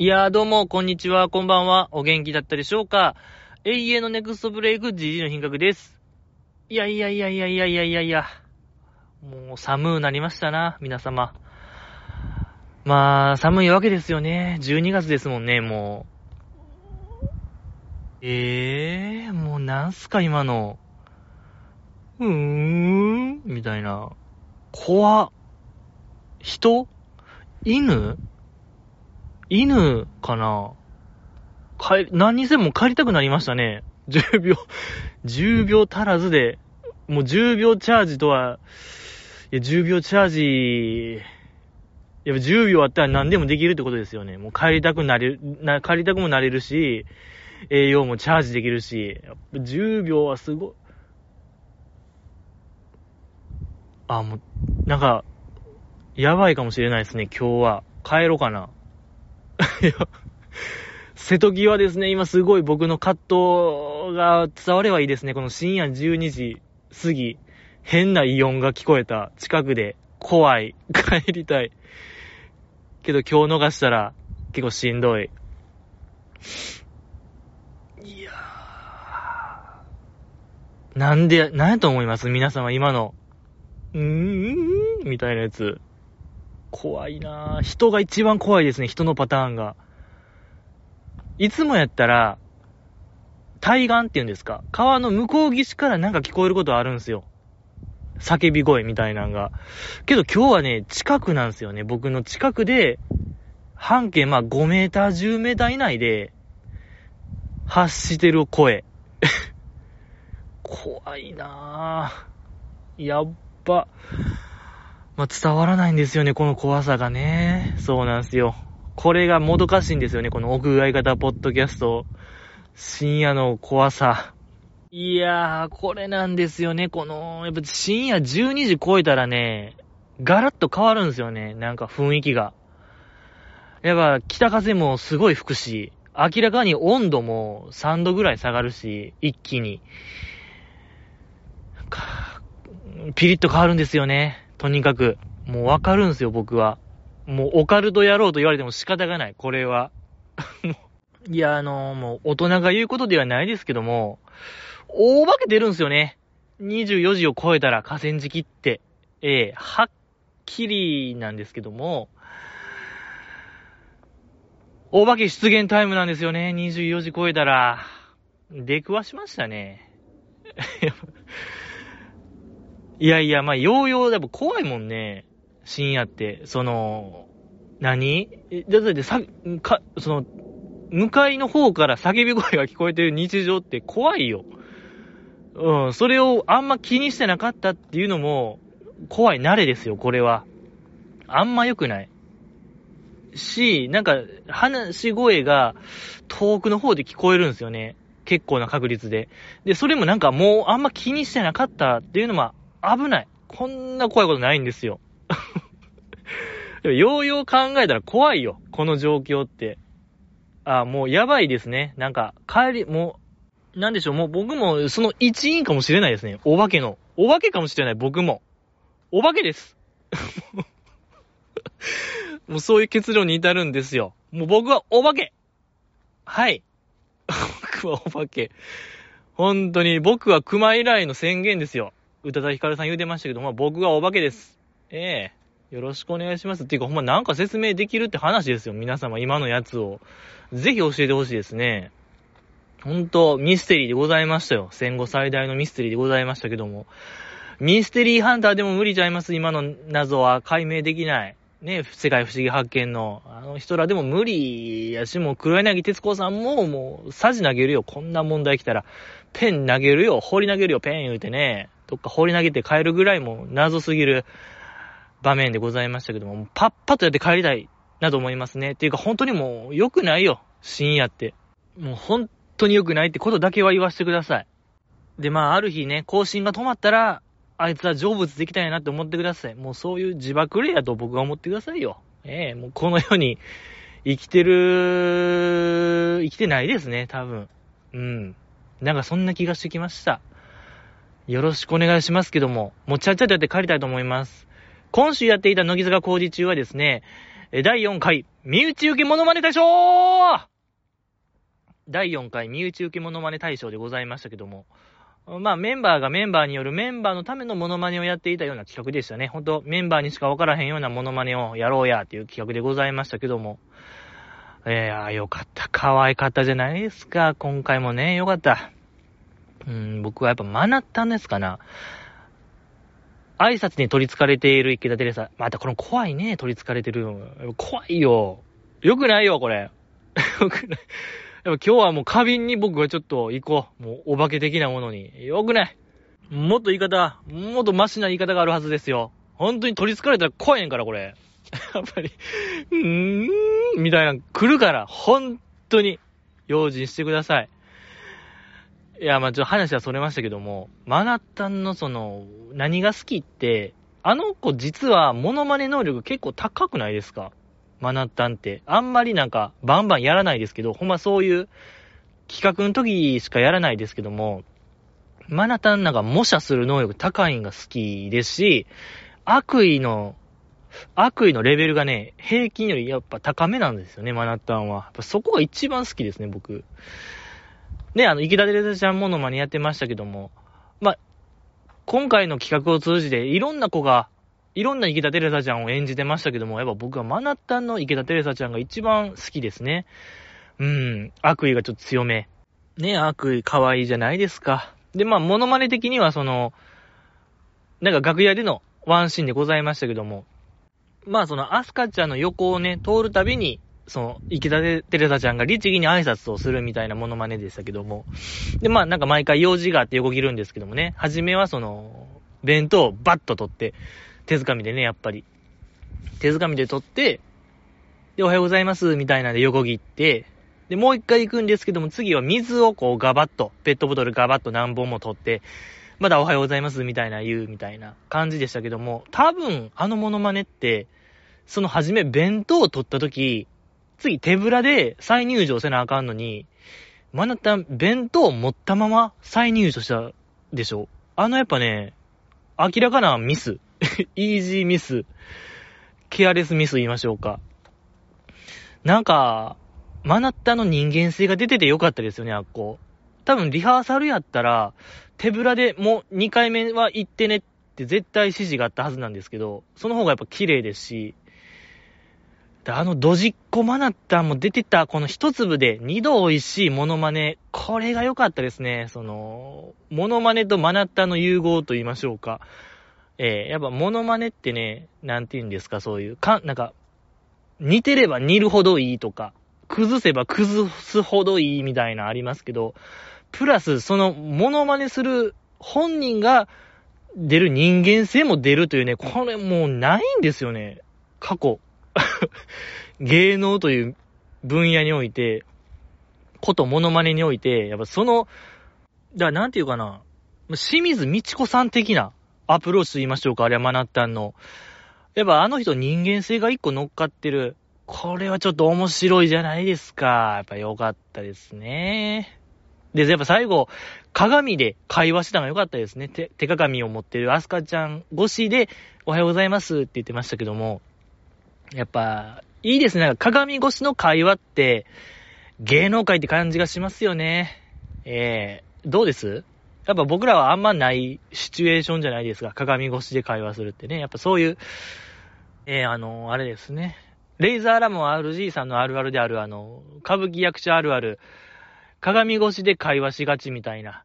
いやーどうも、こんにちは、こんばんは。お元気だったでしょうか永遠のネクストブレイク GG の品格です。いやいやいやいやいやいやいやいや。もう寒うなりましたな、皆様。まあ、寒いわけですよね。12月ですもんね、もう。ええー、もうなんすか今の。うーん、みたいな。怖っ。人？犬？犬かな？帰り、何にせも帰りたくなりましたね。10秒、10秒足らずで、もう10秒チャージとは、いや、10秒チャージ、やっぱ10秒あったら何でもできるってことですよね。もう帰りたくなれる、な、帰りたくもなれるし、栄養もチャージできるし、やっぱ10秒はすごい。あ、もう、なんか、やばいかもしれないですね、今日は。帰ろうかな。や、瀬戸際ですね。今すごい僕の葛藤が伝わればいいですね。この深夜12時過ぎ、変なイオンが聞こえた近くで、怖い、帰りたい。けど今日逃したら結構しんどい。いやー。なんで、なんやと思います？皆様今の。うーん、みたいなやつ。怖いなぁ。人が一番怖いですね、人のパターンが。いつもやったら、対岸っていうんですか川の向こう岸からなんか聞こえることあるんですよ。叫び声みたいなんが。けど今日はね、近くなんですよね。僕の近くで、半径まあ5メーター、10メーター以内で、発してる声。怖いなぁ。やっば。まあ、伝わらないんですよね、この怖さがね。そうなんですよ。これがもどかしいんですよね、この屋外型ポッドキャスト。深夜の怖さ。いやー、これなんですよね、この、やっぱ深夜12時超えたらね、ガラッと変わるんですよね、なんか雰囲気が。やっぱ北風もすごい吹くし、明らかに温度も3度ぐらい下がるし、一気に。ピリッと変わるんですよね。とにかく。もうわかるんすよ、僕は。もうオカルトやろうと言われても仕方がない、これは。いや、あのもう大人が言うことではないですけども、大化け出るんすよね。24時を超えたら河川敷って。ええはっきりなんですけども、大化け出現タイムなんですよね。24時超えたら。出くわしましたね。いやいや、まあ、ようよう、やっぱ怖いもんね。深夜って。その、何？だってさ、か、その、向かいの方から叫び声が聞こえてる日常って怖いよ。うん、それをあんま気にしてなかったっていうのも、怖い慣れですよ、これは。あんま良くない。し、なんか、話し声が遠くの方で聞こえるんですよね。結構な確率で。で、それもなんかもうあんま気にしてなかったっていうのも危ない。こんな怖いことないんですよ。でもようよう考えたら怖いよ。この状況って。あ、もうやばいですね。なんか、帰り、もう、なんでしょう、もう僕もその一員かもしれないですね。お化けの。お化けかもしれない、僕も。お化けです。もうそういう結論に至るんですよ。もう僕はお化け。はい。僕はお化け。本当に、僕は熊以来の宣言ですよ。宇多田ヒカルさん言うてましたけど、まあ僕はお化けです。ええよろしくお願いします。っていうか、ほんまなんか説明できるって話ですよ。皆様、今のやつを。ぜひ教えてほしいですね。ほんと、ミステリーでございましたよ。戦後最大のミステリーでございましたけども。ミステリーハンターでも無理ちゃいます。今の謎は解明できない。ね、世界不思議発見の、あの人らでも無理やし、もう黒柳徹子さんももう、サジ投げるよ。こんな問題来たら。ペン投げるよ。放り投げるよ。ペン言うてね。どっか放り投げて帰るぐらいも謎すぎる場面でございましたけども、パッパッとやって帰りたいなと思いますね。っていうか本当にもう良くないよ。深夜って。もう本当に良くないってことだけは言わせてください。で、まあある日ね、更新が止まったら、あいつは成仏できたんやなって思ってください。もうそういう自爆霊やと僕は思ってくださいよ。ええもうこの世に 生きてる、生きてないですね、多分。うん。なんかそんな気がしてきました。よろしくお願いしますけども、もうちゃちゃとやって帰りたいと思います。今週やっていた乃木坂工事中はですね、第4回、身内受けモノマネ大賞第4回、身内受けモノマネ大賞でございましたけども、まあメンバーがメンバーによるメンバーのためのモノマネをやっていたような企画でしたね。ほんと、メンバーにしかわからへんようなモノマネをやろうやっていう企画でございましたけども。えー、よかった。可愛かったじゃないですか。今回もね、よかった。うん、僕はやっぱ学ったんですかな。挨拶に取り憑かれている池田テレサ。またこの怖いね、取り憑かれてる。怖いよ。よくないよ、これ。よくない。やっぱ今日はもう花瓶に僕はちょっと行こう。もうお化け的なものに。よくない。もっと言い方、もっとマシな言い方があるはずですよ。本当に取り憑かれたら怖いんから、これ。やっぱり、うーん、みたいな、来るから、本当に、用心してください。いや、まあちょっと話はそれましたけども、マナッタンのその、何が好きって、あの子実はモノマネ能力結構高くないですか？マナッタンって。あんまりなんか、バンバンやらないですけど、ほんまそういう企画の時しかやらないですけども、マナタンなんか模写する能力高いんが好きですし、悪意の、悪意のレベルがね、平均よりやっぱ高めなんですよね、マナタンは。やっぱそこが一番好きですね、僕。ね、あの、池田デレザちゃんモノマネやってましたけども、まあ、今回の企画を通じて、いろんな子が、いろんな池田テレサちゃんを演じてましたけども、やっぱ僕はマナッタンの池田テレサちゃんが一番好きですね。うん、悪意がちょっと強め。ね、悪意可愛いじゃないですか。で、まあ、モノマネ的にはその、なんか楽屋でのワンシーンでございましたけども、まあそのアスカちゃんの横をね、通るたびに、その、池田でテレサちゃんが律儀に挨拶をするみたいなモノマネでしたけども。で、まあなんか毎回用事があって横切るんですけどもね。はじめはその、弁当をバッと取って、手づかみでね、やっぱり。手づかみで取って、で、おはようございます、みたいなんで横切って、で、もう一回行くんですけども、次は水をこうガバッと、ペットボトルガバッと何本も取って、まだおはようございます、みたいな言う、みたいな感じでしたけども、多分、あのモノマネって、その初め弁当を取った時、次手ぶらで再入場せなあかんのに、まなた弁当持ったまま再入場したでしょあのやっぱね、明らかなミス。イージーミス。ケアレスミス言いましょうか。なんか、マナッタの人間性が出ててよかったですよね、あっこ。多分リハーサルやったら、手ぶらでもう2回目は行ってねって絶対指示があったはずなんですけど、その方がやっぱ綺麗ですし、あのドジっ子マナッタも出てたこの一粒で二度美味しいモノマネ、これが良かったですね。その、モノマネとマナッタの融合と言いましょうか。えー、やっぱモノマネってね、なんて言うんですか、そういう、か、なんか、似てれば似るほどいいとか、崩せば崩すほどいいみたいなありますけど、プラス、その、モノマネする本人が出る人間性も出るというね、これもうないんですよね。過去。芸能という分野において、ことモノマネにおいて、やっぱその、だからなんていうかな、清水美智子さん的なアプローチと言いましょうか、あれはマナッタンの。やっぱあの人人間性が一個乗っかってる。これはちょっと面白いじゃないですか。やっぱ良かったですね。で、やっぱ最後、鏡で会話したのが良かったですね。手、手鏡を持ってるアスカちゃん越しで、おはようございますって言ってましたけども、やっぱ、いいですね。鏡越しの会話って、芸能界って感じがしますよね。えー、どうです？やっぱ僕らはあんまないシチュエーションじゃないですか。鏡越しで会話するってね。やっぱそういう、えー、あの、あれですね。レイザーラモン RG さんのあるあるである、あの、歌舞伎役者あるある、鏡越しで会話しがちみたいな、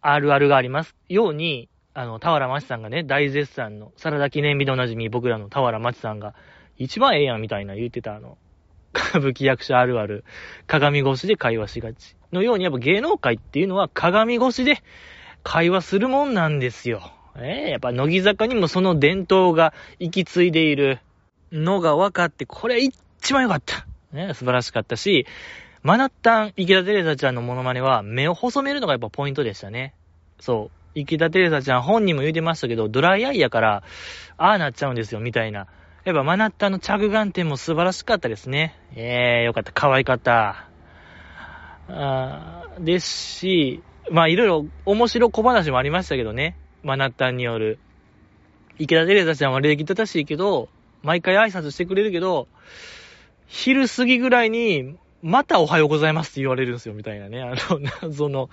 あるあるがありますように、あの、田原町さんがね、大絶賛の、サラダ記念日でおなじみ、僕らの田原町さんが、一番ええやんみたいな言ってたあの、歌舞伎役者あるある、鏡越しで会話しがち。のように、やっぱ芸能界っていうのは鏡越しで会話するもんなんですよ。ええー、やっぱ乃木坂にもその伝統が行き継いでいるのが分かって、これ一番良かった。ね、素晴らしかったし、マナッタン、池田テレサちゃんのモノマネは目を細めるのがやっぱポイントでしたね。そう。池田テレサちゃん本人も言うてましたけど、ドライアイやから、ああなっちゃうんですよ、みたいな。やっぱマナッタの着眼点も素晴らしかったですね。ええー、よかった。可愛かった。あですし、まあいろいろ面白小話もありましたけどね。マナッタによる。池田テレサちゃんは礼儀正しいけど、毎回挨拶してくれるけど、昼過ぎぐらいに、またおはようございますって言われるんですよ、みたいなね。あの、謎の、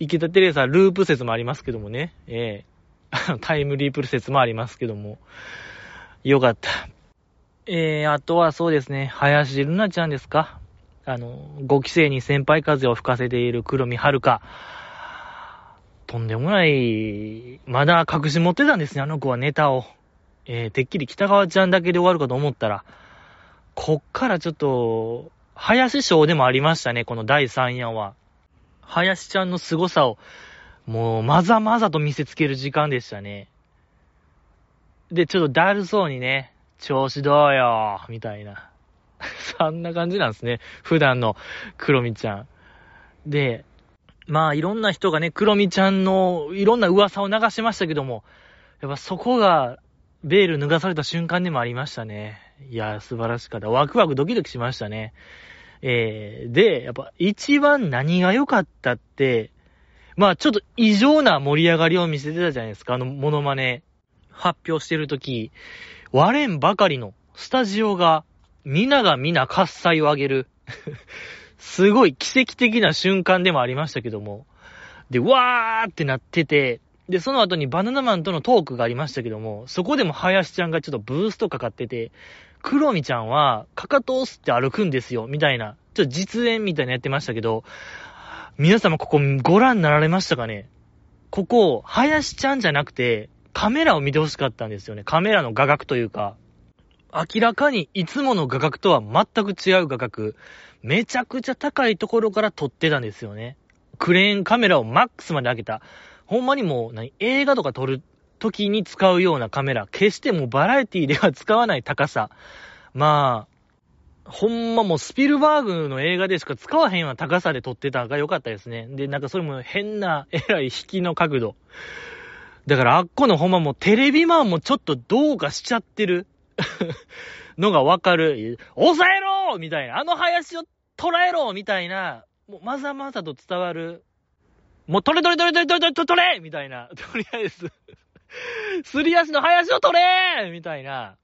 池田テレサループ説もありますけどもね。ええタイムリープ説もありますけども。よかった。えー、あとはそうですね、林瑠奈ちゃんですか。あの、5期生に先輩風を吹かせている黒見遥。とんでもない、まだ隠し持ってたんですね、あの子はネタを。えー、てっきり北川ちゃんだけで終わるかと思ったら、こっからちょっと、林賞でもありましたね、この第3夜は。林ちゃんの凄さを、もう、まざまざと見せつける時間でしたね。で、ちょっとだるそうにね、調子どうよ、みたいな。そんな感じなんですね。普段の黒みちゃん。で、まあいろんな人がね、黒みちゃんのいろんな噂を流しましたけども、やっぱそこがベール脱がされた瞬間でもありましたね。いや、素晴らしかった。ワクワクドキドキしましたね。えー、で、やっぱ一番何が良かったって、まあちょっと異常な盛り上がりを見せてたじゃないですか、あのモノマネ発表してるとき、割れんばかりのスタジオが、皆が皆喝采を上げる。すごい奇跡的な瞬間でもありましたけども。で、わーってなってて、で、その後にバナナマンとのトークがありましたけども、そこでも林ちゃんがちょっとブーストかかってて、クロミちゃんは、かかとを吸って歩くんですよ、みたいな、ちょっと実演みたいなやってましたけど、皆様ここご覧になられましたかね？ここ、林ちゃんじゃなくて、カメラを見てほしかったんですよね。カメラの画角というか、明らかにいつもの画角とは全く違う画角、めちゃくちゃ高いところから撮ってたんですよね。クレーンカメラをマックスまで上げた。ほんまにもう、何、映画とか撮る時に使うようなカメラ、決してもうバラエティでは使わない高さ。まあ、ほんまもうスピルバーグの映画でしか使わへんような高さで撮ってたが良かったですね。で、なんかそれも変な、えらい引きの角度。だからあっこのほんまもうテレビマンもちょっとどうかしちゃってる のがわかる。抑えろみたいな。あの林を捉えろみたいな、もうまざまざと伝わる。もう取れ取れ取れ取れ取れ取れ取れみたいな。とりあえずすり足の林を取れみたいな。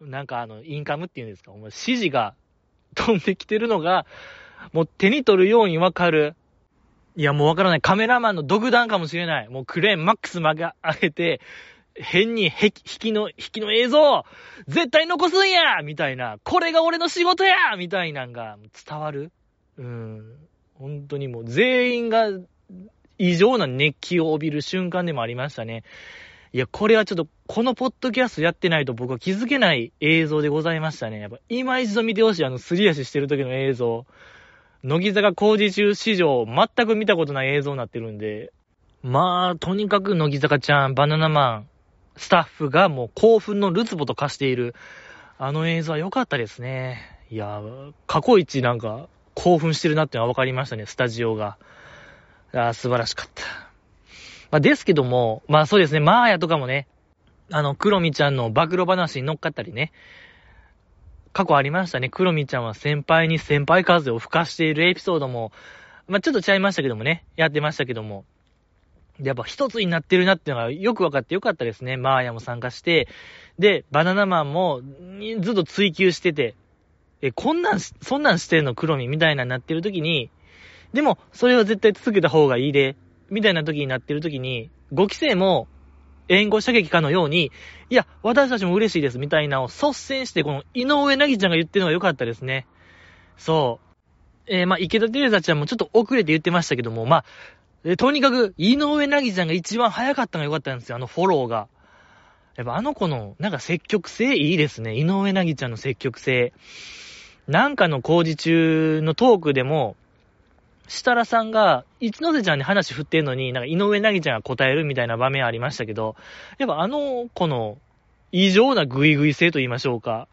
なんかあの、インカムっていうんですか、もう指示が飛んできてるのが、もう手に取るようにわかる。いや、もうわからない。カメラマンの独断かもしれない。もうクレーンマックス曲げ上げて、変に引きの、引きの映像、絶対残すんやみたいな。これが俺の仕事やみたいなんが伝わる？うん。本当にもう全員が異常な熱気を帯びる瞬間でもありましたね。いや、これはちょっと、このポッドキャストやってないと僕は気づけない映像でございましたね。やっぱ、今一度見てほしい、あの、すり足してる時の映像。乃木坂工事中史上、全く見たことない映像になってるんで。まあ、とにかく乃木坂ちゃん、バナナマン、スタッフがもう興奮のルツボと化している。あの映像は良かったですね。いや、過去一なんか興奮してるなってのは分かりましたね、スタジオが。あ素晴らしかった。まあ、ですけども、まあそうですね、マーヤとかもね、あの、クロミちゃんの暴露話に乗っかったりね、過去ありましたね。クロミちゃんは先輩に先輩風を吹かしているエピソードも、まあ、ちょっとちゃいましたけどもね、やってましたけども、やっぱ一つになってるなっていうのがよく分かってよかったですね。マーヤも参加して、で、バナナマンもずっと追求してて、え、こんなん、そんなんしてんの？クロミみたいなになってる時に、でも、それは絶対続けた方がいいで、みたいな時になってる時に、5期生も、援護射撃かのように、いや、私たちも嬉しいです、みたいなを率先して、この井上なぎちゃんが言ってるのが良かったですね。そう。えー、まあ、池田テレザちゃんもちょっと遅れて言ってましたけども、まあ、え、とにかく、井上なぎちゃんが一番早かったのが良かったんですよ、あのフォローが。やっぱあの子の、なんか積極性いいですね。井上なぎちゃんの積極性。なんかの工事中のトークでも、設楽さんが、一ノ瀬ちゃんに話振ってんのに、なんか井上なぎちゃんが答えるみたいな場面ありましたけど、やっぱあの子の異常なグイグイ性と言いましょうか。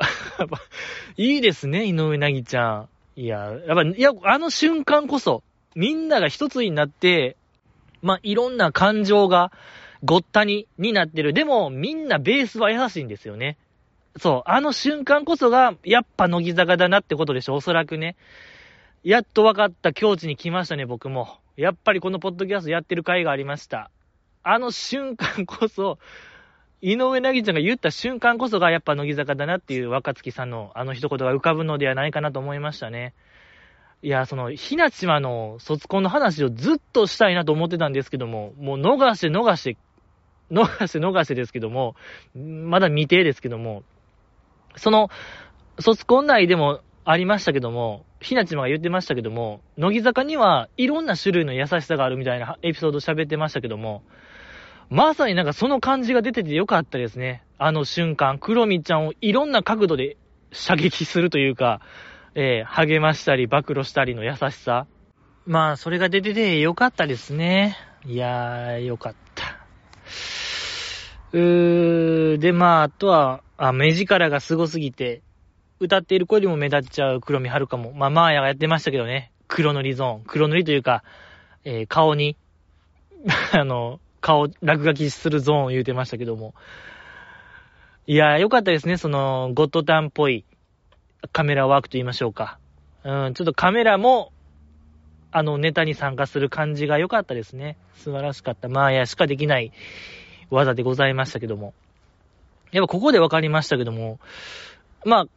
いいですね、井上なぎちゃん。いや、やっぱ、いや、あの瞬間こそ、みんなが一つになって、まあ、いろんな感情がごったに、になってる。でも、みんなベースは優しいんですよね。そう、あの瞬間こそが、やっぱ乃木坂だなってことでしょ、おそらくね。やっと分かった境地に来ましたね、僕も。やっぱりこのポッドキャストやってる回がありました。あの瞬間こそ、井上なぎちゃんが言った瞬間こそがやっぱ乃木坂だなっていう若月さんのあの一言が浮かぶのではないかなと思いましたね。いや、その、ひなちまの卒コンの話をずっとしたいなと思ってたんですけども、もう逃して逃して、逃して逃してですけども、まだ未定ですけども、その、卒コン内でもありましたけども、ひなちまが言ってましたけども、乃木坂にはいろんな種類の優しさがあるみたいなエピソード喋ってましたけども、まさになんかその感じが出ててよかったですね。あの瞬間、クロミちゃんをいろんな角度で射撃するというか、えー、励ましたり、暴露したりの優しさ。まあ、それが出ててよかったですね。いやー、よかった。うー、で、まあ、あとは、あ、目力が凄すぎて、歌っている子よりも目立っちゃう黒見遥も、まあ、マーヤがやってましたけどね。黒塗りゾーン。黒塗りというか、えー、顔に、あの、顔、落書きするゾーンを言うてましたけども。いやー、よかったですね。その、ゴッドタンっぽい、カメラワークと言いましょうか。うん、ちょっとカメラも、あの、ネタに参加する感じが良かったですね。素晴らしかった。まあ、やしかできない技でございましたけども。やっぱここで分かりましたけども、まあ、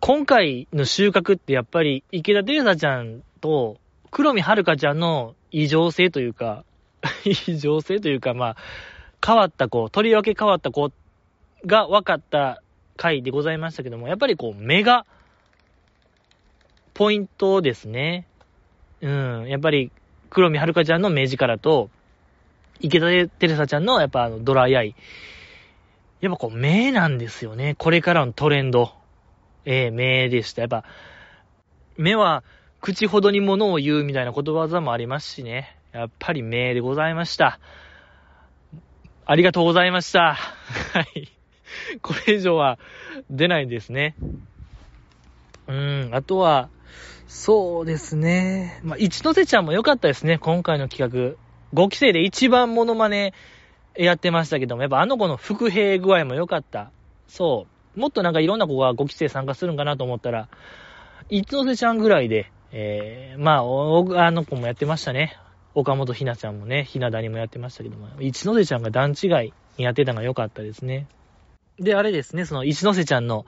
今回の収穫ってやっぱり池田デーサちゃんと黒見遥ちゃんの異常性というか、異常性というか、まあ、変わった子、とりわけ変わった子が分かった回でございましたけども、やっぱりこう、目が、ポイントですね。うん。やっぱり、黒見遥ちゃんの目力と、池田テレサちゃんのやっぱあのドライアイ。やっぱこう目なんですよね。これからのトレンド。ええー、目でした。やっぱ、目は口ほどに物を言うみたいなことわざもありますしね。やっぱり目でございました。ありがとうございました。はい。これ以上は出ないんですね。うん、あとは、そうですね。まあ、一ノ瀬ちゃんも良かったですね、今回の企画。5期生で一番モノマネやってましたけども、やっぱあの子の伏兵具合も良かった。そう。もっとなんかいろんな子が5期生参加するんかなと思ったら、一ノ瀬ちゃんぐらいで、えー、まあ、あの子もやってましたね。岡本ひなちゃんもね、ひなだにもやってましたけども、一ノ瀬ちゃんが段違いにやってたのが良かったですね。で、あれですね、その一ノ瀬ちゃんの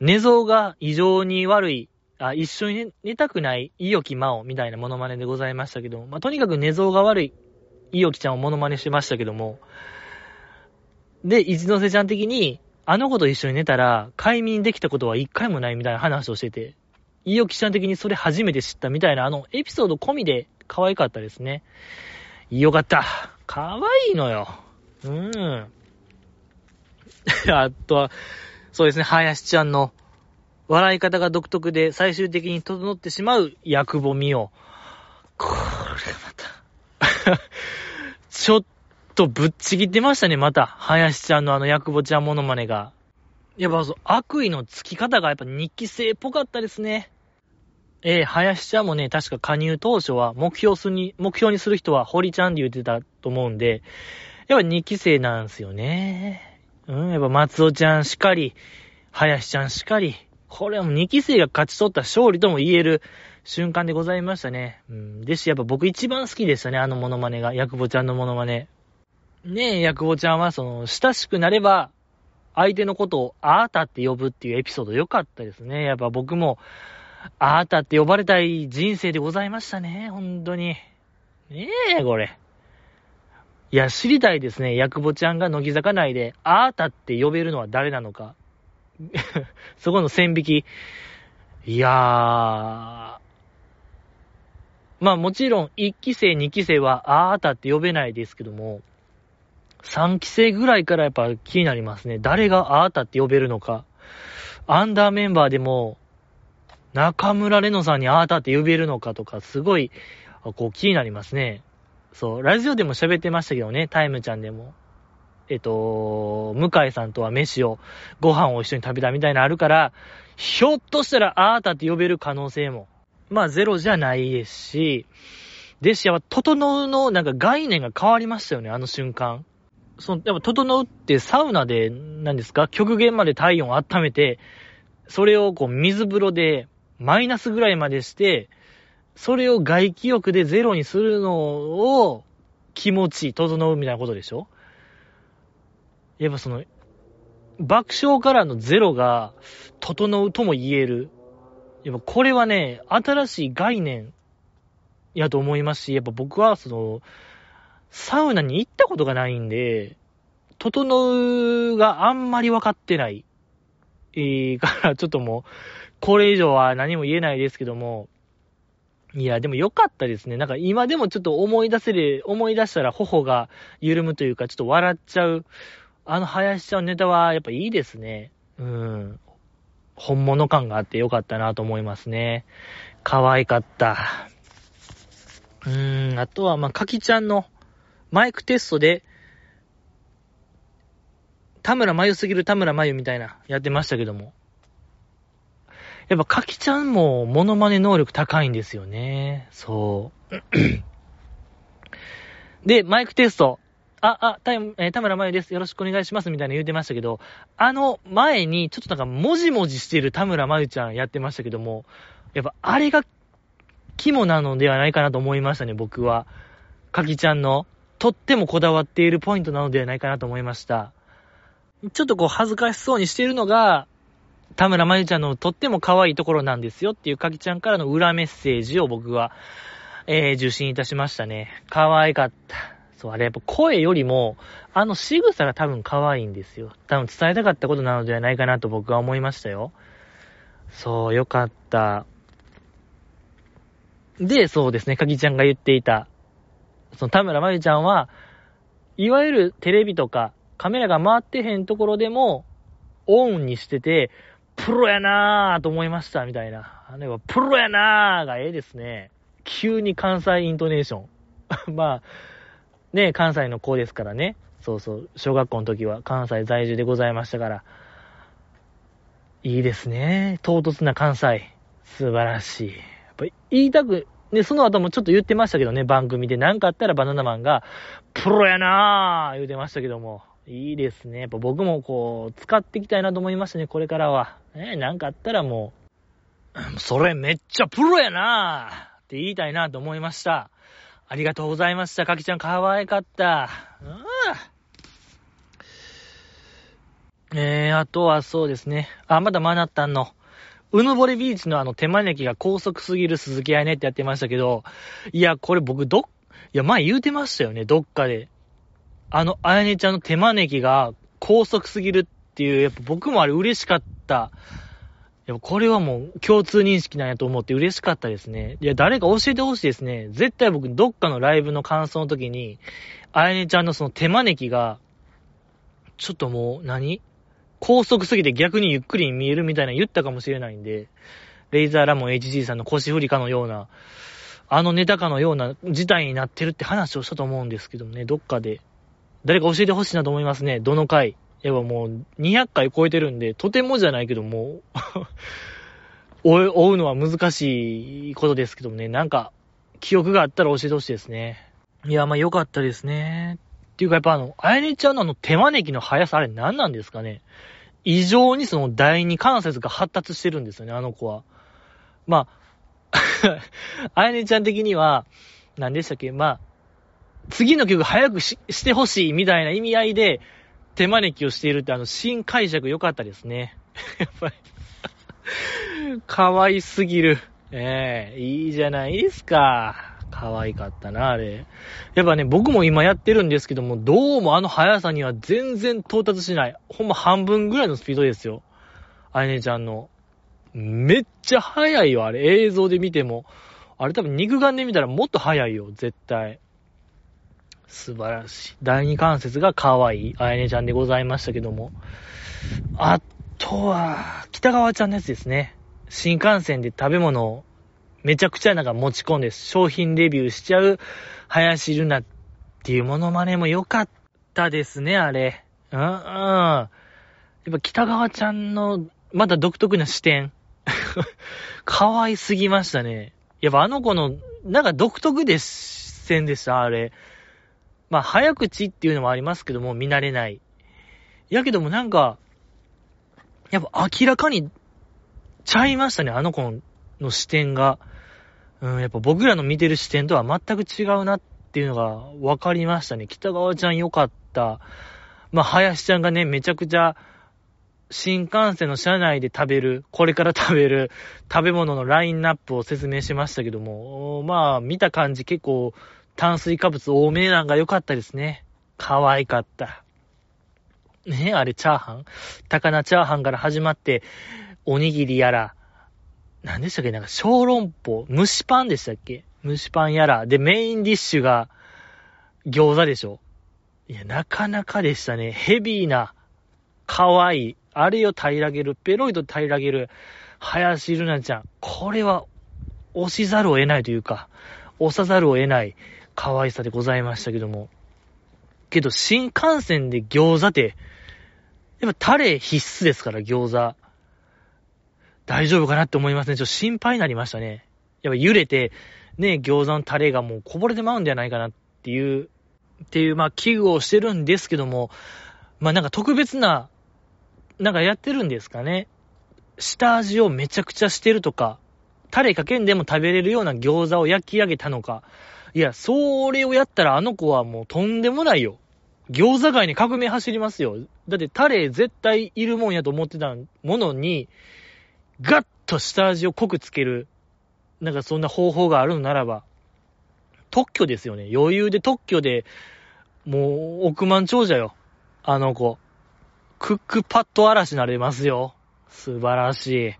寝相が異常に悪い、あ、一緒に寝たくないいよきまおみたいなモノマネでございましたけども、まあ、とにかく寝相が悪いいよきちゃんをモノマネしましたけども、で、一ノ瀬ちゃん的に、あの子と一緒に寝たら、快眠できたことは一回もないみたいな話をしてて、いよきちゃん的にそれ初めて知ったみたいな、あのエピソード込みで可愛かったですね。よかった。可愛いのよ。うーん。あとは、そうですね、林ちゃんの笑い方が独特で最終的に整ってしまう役ぼみを。これまたちょっとぶっちぎってましたね、また。林ちゃんのあの役ぼちゃんモノマネが。やっぱそう、悪意のつき方がやっぱ日記性っぽかったですね。えー、林ちゃんもね、確か加入当初は目標すに、目標にする人は堀ちゃんで言ってたと思うんで、やっぱ2期生なんすよね。うん、やっぱ松尾ちゃんしかり、林ちゃんしかり、これはもう2期生が勝ち取った勝利とも言える瞬間でございましたね。うん。ですし、やっぱ僕一番好きでしたね、あのモノマネが。ヤクボちゃんのモノマネ。ねえ、ヤクボちゃんは、その、親しくなれば、相手のことをあーたって呼ぶっていうエピソード良かったですね。やっぱ僕も、あーたって呼ばれたい人生でございましたね。本当に。ねえ、これ。いや、知りたいですね。ヤクボちゃんが乃木坂内で、あーたって呼べるのは誰なのか。そこの線引き。いやー。まあもちろん、1期生、2期生は、あーたって呼べないですけども、3期生ぐらいからやっぱ気になりますね。誰があーたって呼べるのか。アンダーメンバーでも、中村レノさんにあーたって呼べるのかとか、すごい、こう気になりますね。そう、ラジオでも喋ってましたけどね、タイムちゃんでも。えっと、向井さんとは飯を、ご飯を一緒に食べたみたいなのあるから、ひょっとしたらあーたって呼べる可能性も、まあゼロじゃないですし、ですし、やっぱ、整うのなんか概念が変わりましたよね、あの瞬間。その、やっぱ、整うってサウナで、何ですか極限まで体温を温めて、それをこう、水風呂で、マイナスぐらいまでして、それを外気浴でゼロにするのを気持ちいい、整うみたいなことでしょ？やっぱその、爆笑からのゼロが整うとも言える。やっぱこれはね、新しい概念やと思いますし、やっぱ僕はその、サウナに行ったことがないんで、整うがあんまり分かってない。えー、からちょっともう、これ以上は何も言えないですけども、いや、でも良かったですね。なんか今でもちょっと思い出せる、思い出したら頬が緩むというか、ちょっと笑っちゃう。あの林ちゃんネタはやっぱいいですね。うん。本物感があって良かったなと思いますね。可愛かった。うーん、あとは、まあ、かきちゃんのマイクテストで、田村まゆすぎる田村まゆみたいな、やってましたけども。やっぱ、かきちゃんも、モノマネ能力高いんですよね。そう。で、マイクテスト。あ、あ、た、えー、田村まゆです。よろしくお願いします。みたいな言うてましたけど、あの前に、ちょっとなんか、もじもじしてる田村まゆちゃんやってましたけども、やっぱ、あれが、肝なのではないかなと思いましたね、僕は。かきちゃんの、とってもこだわっているポイントなのではないかなと思いました。ちょっとこう、恥ずかしそうにしているのが、田村まゆちゃんのとっても可愛いところなんですよっていうかきちゃんからの裏メッセージを僕は、えー、受信いたしましたね。可愛かった。そう、あれやっぱ声よりも、あの仕草が多分可愛いんですよ。多分伝えたかったことなのではないかなと僕は思いましたよ。そう、よかった。で、そうですね、かぎちゃんが言っていた、その田村まゆちゃんは、いわゆるテレビとかカメラが回ってへんところでも、オンにしてて、プロやなぁと思いました、みたいな。あれは、プロやなぁがええですね。急に関西イントネーション。まあ、ね、関西の子ですからね。そうそう、小学校の時は関西在住でございましたから。いいですね。唐突な関西。素晴らしい。やっぱ言いたく、ね、その後もちょっと言ってましたけどね、番組で。なんかあったらバナナマンが、プロやなぁ言うてましたけども。いいですね。やっぱ僕もこう、使っていきたいなと思いましたね、これからは。ね、なんかあったらもう、それめっちゃプロやなぁって言いたいなと思いました。ありがとうございました。かきちゃん可愛かった。うん。えー、あとはそうですね。あ、まだマナッタンの、うぬぼれビーチのあの手招きが高速すぎる鈴木愛ねってやってましたけど、いや、これ僕どっ、いや、前言うてましたよね、どっかで。あの、あやねちゃんの手招きが高速すぎるっていう、やっぱ僕もあれ嬉しかった。でもこれはもう共通認識なんやと思って嬉しかったですね。いや、誰か教えてほしいですね。絶対僕どっかのライブの感想の時に、あやねちゃんのその手招きが、ちょっともう何、高速すぎて逆にゆっくりに見えるみたいな言ったかもしれないんで、レイザーラモン HG さんの腰振りかのような、あのネタかのような事態になってるって話をしたと思うんですけどもね、どっかで。誰か教えてほしいなと思いますね。どの回。やっぱもう200回超えてるんで、とてもじゃないけども 追うのは難しいことですけどもね、なんか、記憶があったら教えてほしいですね。いや、まあ良かったですね。っていうかやっぱあの、あやねちゃんのあの手招きの速さ、あれ何なんですかね。異常にその第二関節が発達してるんですよね、あの子は。まあ、あやねちゃん的には、何でしたっけまあ、次の曲早くししてほしいみたいな意味合いで、手招きをしているってあの、新解釈良かったですね。やっぱり可愛すぎる。ええー、いいじゃないですか。可愛かったな、あれ。やっぱね、僕も今やってるんですけども、どうもあの速さには全然到達しない。ほんま半分ぐらいのスピードですよ。あいねちゃんの。めっちゃ速いよ、あれ。映像で見ても。あれ多分肉眼で見たらもっと速いよ、絶対。素晴らしい。第二関節が可愛い、あやねちゃんでございましたけども。あとは、北川ちゃんのやつですね。新幹線で食べ物をめちゃくちゃなんか持ち込んで商品レビューしちゃう林ルナっていうモノマネも良かったですね、あれ。うんうん。やっぱ北川ちゃんのまだ独特な視点。可愛すぎましたね。やっぱあの子の、なんか独特で視線でした、あれ。まあ、早口っていうのもありますけども、見慣れない。やけどもなんか、やっぱ明らかに、ちゃいましたね、あの子のの視点が。うん、やっぱ僕らの見てる視点とは全く違うなっていうのが分かりましたね。北川ちゃん良かった。まあ、林ちゃんがね、めちゃくちゃ、新幹線の車内で食べる、これから食べる食べ物のラインナップを説明しましたけども、まあ、見た感じ結構炭水化物多めなんが良かったですね。可愛かった。ねあれ、チャーハン？高菜チャーハンから始まって、おにぎりやら、何でしたっけ？なんか小籠包蒸しパンでしたっけ？蒸しパンやら。で、メインディッシュが餃子でしょ？いや、なかなかでしたね。ヘビーな、可愛い、いあれを平らげる、ペロイと平らげる、林ルナちゃん。これは、押しざるを得ないというか、押さざるを得ない可愛さでございましたけども。けど、新幹線で餃子って、やっぱタレ必須ですから、餃子。大丈夫かなって思いますね。ちょっと心配になりましたね。やっぱ揺れて、ね、餃子のタレがもうこぼれてまうんじゃないかなっていうっていう、まあ、危惧をしてるんですけども、まあ、なんか特別な、なんかやってるんですかね。下味をめちゃくちゃしてるとか、タレかけんでも食べれるような餃子を焼き上げたのか。いや、それをやったらあの子はもうとんでもないよ。餃子街に革命走りますよ。だってタレ絶対いるもんやと思ってたものに、ガッと下味を濃くつける、なんかそんな方法があるのならば、特許ですよね。余裕で特許で、もう億万長者よ。あの子。クックパッド嵐なれますよ。素晴らし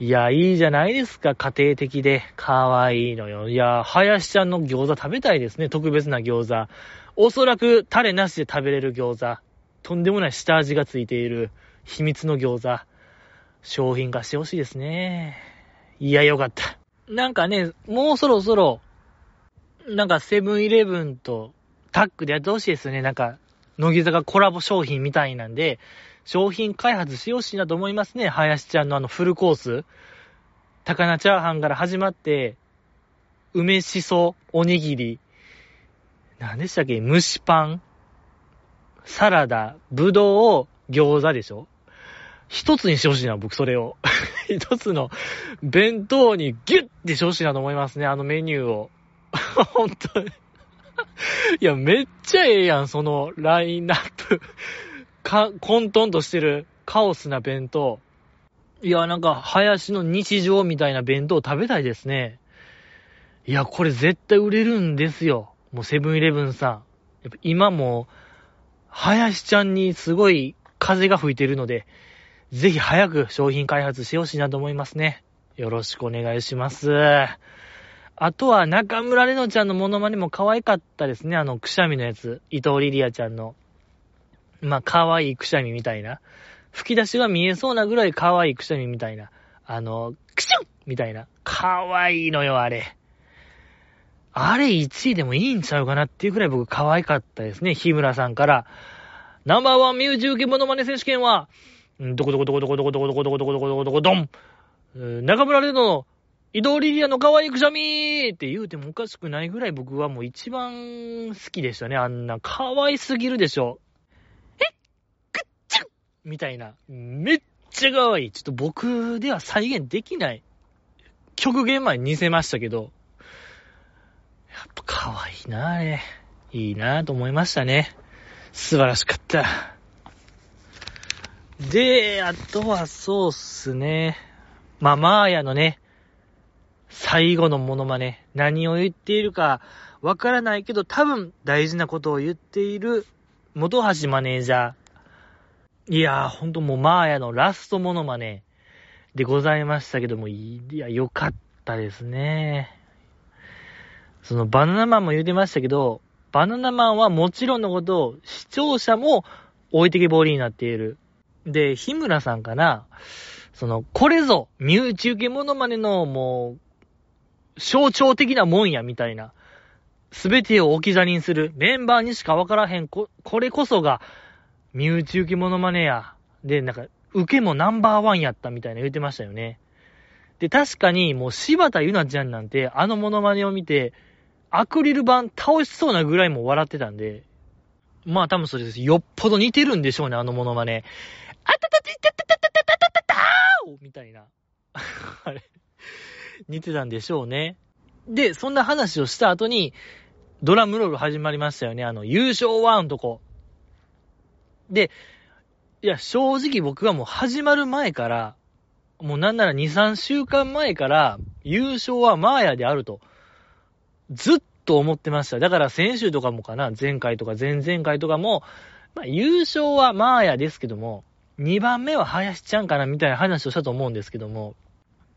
い。いや、いいじゃないですか。家庭的で。かわいいのよ。いや、林ちゃんの餃子食べたいですね。特別な餃子。おそらくタレなしで食べれる餃子。とんでもない下味がついている秘密の餃子。商品化してほしいですね。いや、よかった。なんかね、もうそろそろなんかセブンイレブンとタッグでやってほしいですよね。なんか、乃木坂コラボ商品みたいなんで、商品開発してほしいなと思いますね。林ちゃんのあのフルコース。高菜チャーハンから始まって、梅しそ、おにぎり、何でしたっけ？蒸しパン、サラダ、ぶどう餃子でしょ？一つにしてほしいな、僕それを。一つの弁当にギュッてしてほしいなと思いますね、あのメニューを。本当に。いや、めっちゃええやん、そのラインナップ。か、混沌としてるカオスな弁当。いや、なんか、林の日常みたいな弁当食べたいですね。いや、これ絶対売れるんですよ。もうセブンイレブンさん。やっぱ今も、林ちゃんにすごい風が吹いてるので、ぜひ早く商品開発してほしいなと思いますね。よろしくお願いします。あとは中村れのちゃんのモノマネも可愛かったですね。あの、くしゃみのやつ。伊藤リリアちゃんの。まあ、可愛いくしゃみみたいな。吹き出しが見えそうなぐらい可愛いくしゃみみたいな。あの、クシュンみたいな。可愛いのよ、あれ。あれ1位でもいいんちゃうかなっていうくらい僕可愛かったですね。日村さんから。ナンバーワンミュージックモノマネ選手権は、どこどこどこどこどこどこどこどこどこどこどこどこどん。中村れのの移動リリアの可愛いくしゃみーって言うてもおかしくないぐらい僕はもう一番好きでしたね。あんな可愛すぎるでしょ。えくっちゃんみたいな。めっちゃ可愛い。ちょっと僕では再現できない。極限前に似せましたけど。やっぱ可愛いな、あれ。いいなぁと思いましたね。素晴らしかった。で、あとはそうっすね。まあ、マーヤのね、最後のモノマネ、何を言っているかわからないけど、多分大事なことを言っている元橋マネージャー。いやー、ほんともうマーヤのラストモノマネでございましたけども、いや、よかったですね。そのバナナマンも言うてましたけど、バナナマンはもちろんのことを視聴者も置いてけぼりになっている。で、日村さんかな、その、これぞ、身内受けモノマネのもう、象徴的なもんや、みたいな。すべてを置き去りにする。メンバーにしかわからへん。こ、これこそが、身内受けモノマネや。で、なんか、受けもナンバーワンやったみたいな言ってましたよね。で、確かに、もう柴田ゆなちゃんなんて、あのモノマネを見て、アクリル板倒しそうなぐらいも笑ってたんで、まあ多分それです。よっぽど似てるんでしょうね、あのモノマネ。あたたたたたたたたたたたーみたいな。あれ。似てたんでしょうね。で、そんな話をした後に、ドラムロール始まりましたよね。あの、優勝ワンとこ。で、いや、正直僕はもう始まる前から、もうなんなら2、3週間前から、優勝はマーヤであると、ずっと思ってました。だから先週とかもかな、前回とか前々回とかも、まあ優勝はマーヤですけども、2番目は林ちゃんかなみたいな話をしたと思うんですけども、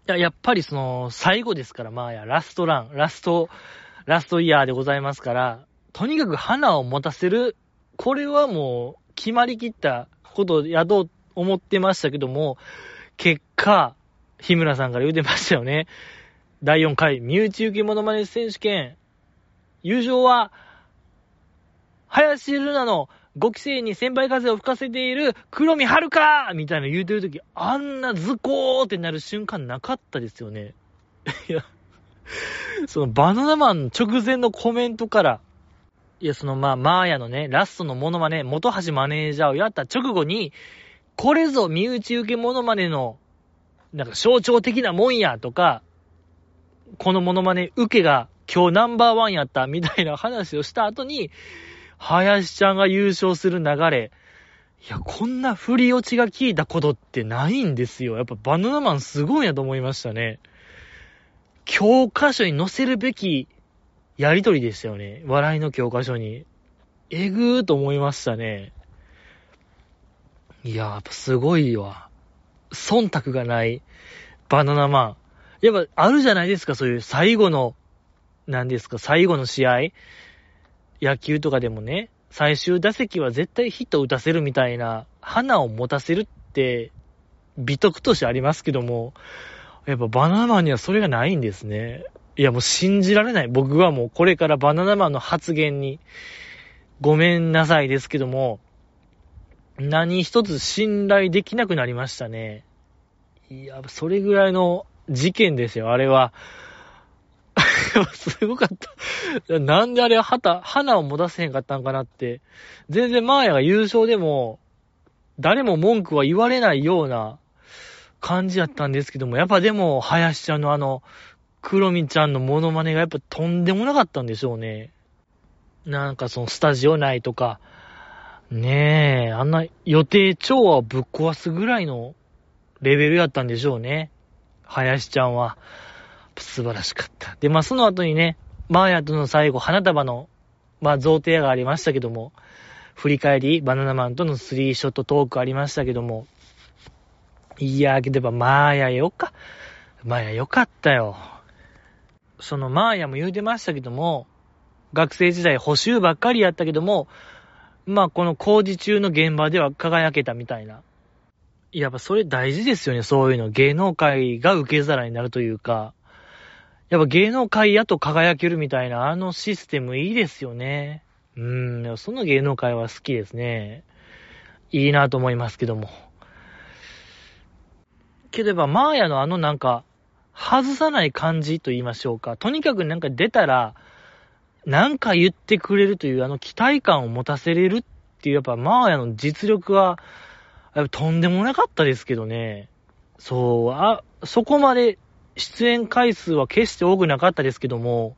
いや、やっぱりその、最後ですから、マーヤ、ラストラン、ラスト、ラストイヤーでございますから、とにかく花を持たせる、これはもう、決まりきったことやろう思ってましたけども、結果、日村さんから言うてましたよね。第4回、身内受けモノマネ選手権、優勝は、林瑠奈の5期生に先輩風を吹かせている黒見遥みたいな言うてるとき、あんなズコーってなる瞬間なかったですよね。いや、そのバナナマン直前のコメントから、いや、そのまあ、マーヤのね、ラストのモノマネ、元橋マネージャーをやった直後に、これぞ身内受けモノマネの、なんか象徴的なもんやとか、このモノマネ受けが今日ナンバーワンやったみたいな話をした後に、林ちゃんが優勝する流れ、いや、こんな振り落ちが効いたことってないんですよ。やっぱバナナマンすごいなと思いましたね。教科書に載せるべきやりとりでしたよね。笑いの教科書に。えぐーと思いましたね。いや、やっぱすごいわ。忖度がないバナナマン。やっぱあるじゃないですか、そういう最後の、何ですか、最後の試合。野球とかでもね、最終打席は絶対ヒット打たせるみたいな、花を持たせるって、美徳としてありますけども、やっぱバナナマンにはそれがないんですね。いや、もう信じられない。僕はもうこれからバナナマンの発言に、ごめんなさいですけども、何一つ信頼できなくなりましたね。いや、それぐらいの事件ですよ、あれは。すごかった。なんであれは旗、花を持たせへんかったんかなって。全然マーヤが優勝でも、誰も文句は言われないような感じやったんですけども、やっぱでも、林ちゃんのあの、クロミちゃんのモノマネがやっぱとんでもなかったんでしょうね。なんかそのスタジオ内とか、ねえ、あんな予定調和をぶっ壊すぐらいのレベルやったんでしょうね。林ちゃんは。素晴らしかった。で、まあその後にね、マーヤとの最後、花束の、まあ贈呈がありましたけども、振り返り、バナナマンとのスリーショットトークありましたけども、いやー、けどマーヤよか。マーヤよかったよ。そのマーヤも言うてましたけども、学生時代補修ばっかりやったけども、まあこの工事中の現場では輝けたみたいな。やっぱそれ大事ですよね、そういうの。芸能界が受け皿になるというか。やっぱ芸能界やと輝けるみたいなあのシステムいいですよね。うん、その芸能界は好きですね。いいなと思いますけども。ければ、マーヤのあのなんか、外さない感じと言いましょうか。とにかくなんか出たら、なんか言ってくれるというあの期待感を持たせれるっていう、やっぱマーヤの実力は、とんでもなかったですけどね。そう、あ、そこまで出演回数は決して多くなかったですけども、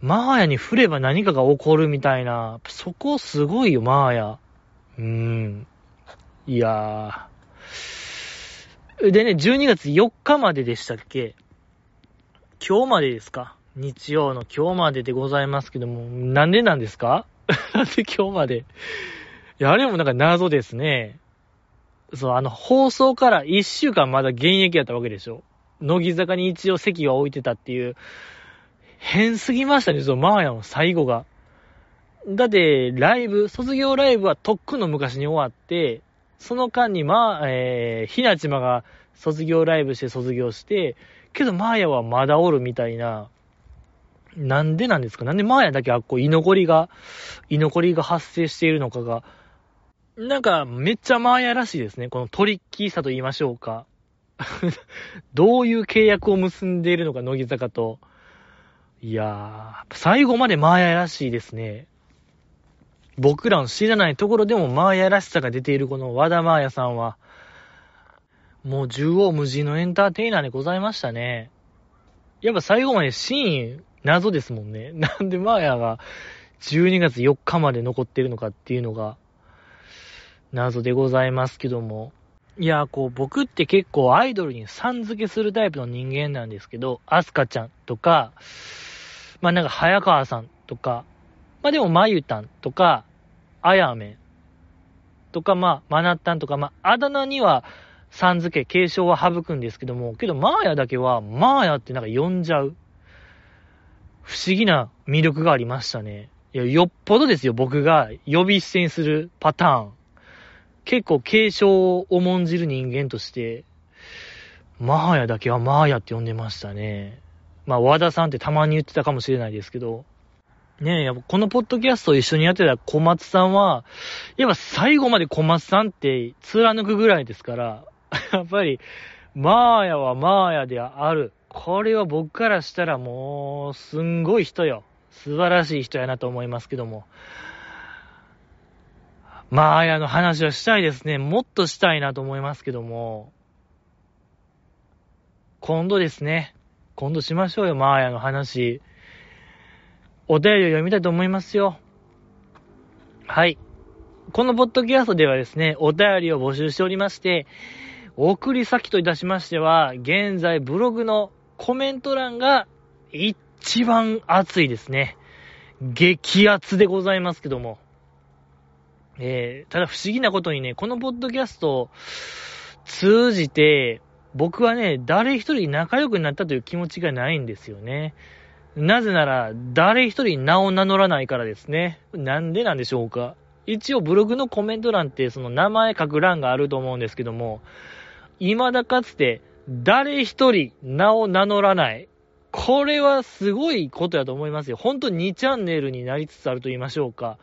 マーヤに振れば何かが起こるみたいな、そこすごいよ、マーヤ。うーん。いやー。でね、12月4日まででしたっけ？今日までですか？日曜の今日まででございますけども、なんでなんですか？で今日まで？いや、あれもなんか謎ですね。そう、あの、放送から1週間まだ現役やったわけでしょ。乃木坂に一応席が置いてたっていう、変すぎましたね、そのマーヤの最後が。だって、ライブ、卒業ライブはとっくの昔に終わって、その間に、まあ、えー、ひなちまが卒業ライブして卒業して、けど、マーヤはまだおるみたいな、なんでなんですか？なんでマーヤだけあっこ居残りが、居残りが発生しているのかが、なんか、めっちゃマーヤらしいですね。このトリッキーさと言いましょうか。どういう契約を結んでいるのか、乃木坂と。いやー、最後までマーヤらしいですね。僕らの知らないところでもマーヤらしさが出ているこの和田マーヤさんは、もう縦横無尽のエンターテイナーでございましたね。やっぱ最後までシーン、謎ですもんね。なんでマーヤが12月4日まで残ってるのかっていうのが、謎でございますけども。いや、こう、僕って結構アイドルにさん付けするタイプの人間なんですけど、アスカちゃんとか、まあなんか早川さんとか、まあでもまゆたんとか、あやめとか、まあ、まなったんとか、まあ、あだ名には、さん付け、継承は省くんですけども、けど、マーヤだけは、マーヤってなんか呼んじゃう。不思議な魅力がありましたね。いや、よっぽどですよ、僕が呼び捨てにするパターン。結構継承を重んじる人間として、マーヤだけはマーヤって呼んでましたね。まあ、和田さんってたまに言ってたかもしれないですけど、ねえ、やっぱこのポッドキャストを一緒にやってた小松さんは、やっぱ最後まで小松さんって貫くぐらいですから、やっぱり、マーヤはマーヤである。これは僕からしたらもう、すんごい人よ。素晴らしい人やなと思いますけども。マーヤの話はしたいですね。もっとしたいなと思いますけども。今度ですね。今度しましょうよ、マーヤの話。お便りを読みたいと思いますよ。はい。このポッドキャストではですね、お便りを募集しておりまして、送り先といたしましては、現在ブログのコメント欄が一番熱いですね。激熱でございますけども。えー、ただ不思議なことにね、このポッドキャストを通じて、僕はね、誰一人仲良くなったという気持ちがないんですよね。なぜなら、誰一人名を名乗らないからですね。なんでなんでしょうか。一応ブログのコメント欄ってその名前書く欄があると思うんですけども、未だかつて誰一人名を名乗らない。これはすごいことやと思いますよ。本当に2チャンネルになりつつあると言いましょうか。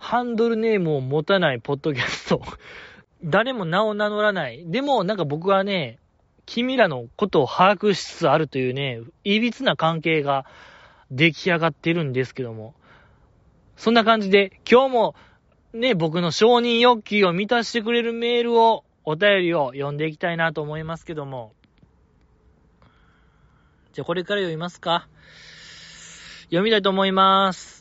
ハンドルネームを持たないポッドキャスト。誰も名を名乗らない。でもなんか僕はね、君らのことを把握しつつあるというね、いびつな関係が出来上がってるんですけども。そんな感じで、今日もね、僕の承認欲求を満たしてくれるメールを、お便りを読んでいきたいなと思いますけども。じゃあこれから読みますか。読みたいと思います。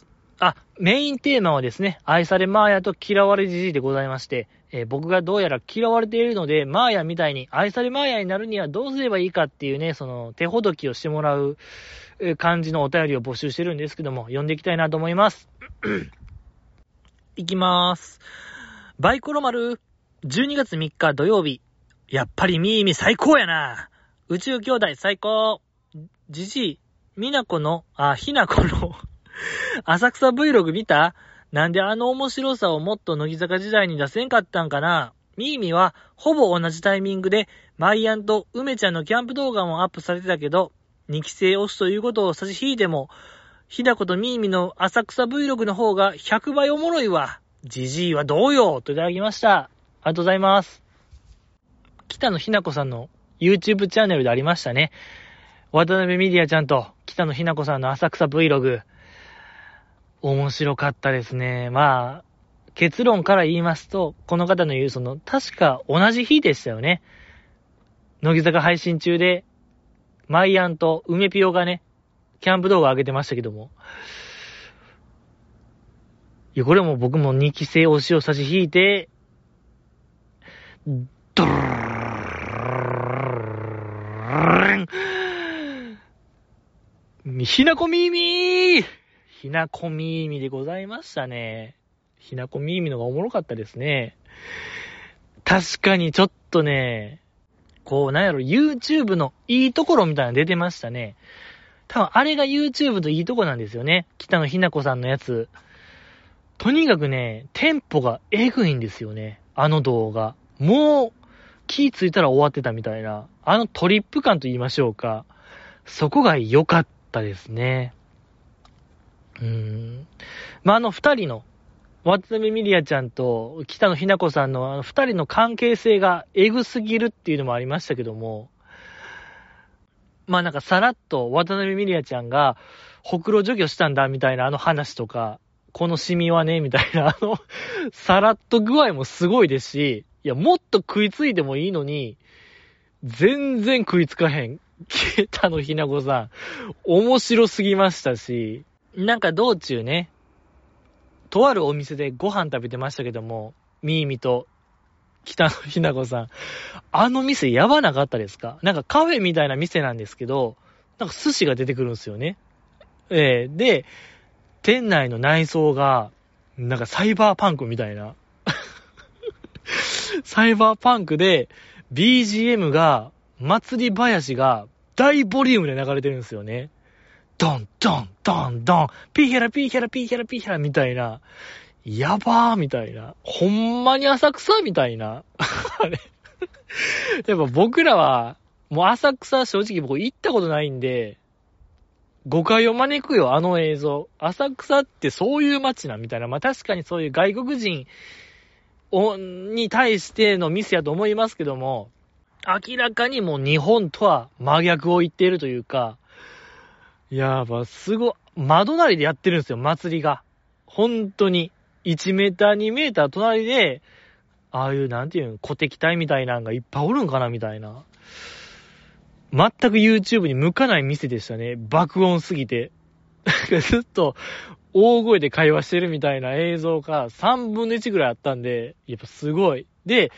メインテーマはですね、愛されマーヤと嫌われじじいでございまして、えー、僕がどうやら嫌われているので、マーヤみたいに愛されマーヤになるにはどうすればいいかっていうね、その手ほどきをしてもらう感じのお便りを募集してるんですけども、読んでいきたいなと思います。いきまーす。バイコロ丸、12月3日土曜日。やっぱりミーミ最高やな。宇宙兄弟最高。じじい、みなこの、あ、ひなこの 浅草 Vlog 見た？なんであの面白さをもっと乃木坂時代に出せんかったんかな？ミーミはほぼ同じタイミングでまいやんと梅ちゃんのキャンプ動画もアップされてたけど、2期生推しということを差し引いても、ひなことミーミの浅草 Vlog の方が100倍おもろいわ。 GG はどうよといただきました。ありがとうございます。北野ひなこさんの YouTube チャンネルでありましたね。渡辺みり愛ちゃんと北野ひなこさんの浅草 Vlog。面白かったですね。まあ、結論から言いますと、この方の言うその、確か同じ日でしたよね。乃木坂配信中で、マイアンと梅ピオがね、キャンプ動画上げてましたけども。いや、これも僕も2期生推しを差し引いて、ドルひなこみーみーひなこみーみでございましたね。ひなこみーみのがおもろかったですね。確かにちょっとね、こう、なんやろ、YouTube のいいところみたいなの出てましたね。多分あれが YouTube といいとこなんですよね。北野ひなこさんのやつ。とにかくね、テンポがエグいんですよね。あの動画。もう、気ついたら終わってたみたいな。あのトリップ感と言いましょうか。そこが良かったですね。うん。まあ、あの二人の、渡辺ミリアちゃんと北野ひな子さんの二人の関係性がエグすぎるっていうのもありましたけども、まあなんかさらっと渡辺ミリアちゃんがほくろ除去したんだみたいなあの話とか、このシミはね、みたいなあのさらっと具合もすごいですし、いや、もっと食いついてもいいのに、全然食いつかへん。北野ひな子さん、面白すぎましたし、なんか道中ね、とあるお店でご飯食べてましたけども、ミーミと北野ひな子さん。あの店やばなかったですか？なんかカフェみたいな店なんですけど、なんか寿司が出てくるんですよね。えー、で、店内の内装が、なんかサイバーパンクみたいな。サイバーパンクで、BGM が、祭り林が大ボリュームで流れてるんですよね。ドン、ドン、ドン、ドン、ピーヒャラ、ピーヒャラ、ピーヒャラ、ピーヒャラみたいな。やばーみたいな。ほんまに浅草みたいな。あれ。やっぱ僕らは、もう浅草正直僕行ったことないんで、誤解を招くよ、あの映像。浅草ってそういう街な、みたいな。まあ確かにそういう外国人を、に対してのミスやと思いますけども、明らかにもう日本とは真逆を言っているというか、やば、すご、窓なりでやってるんですよ、祭りが。本当に。1メーター、2メーター隣で、ああいう、なんていうの、古敵隊みたいなんがいっぱいおるんかな、みたいな。全く YouTube に向かない店でしたね。爆音すぎて。ずっと大声で会話してるみたいな映像が3分の1ぐらいあったんで、やっぱすごい。で、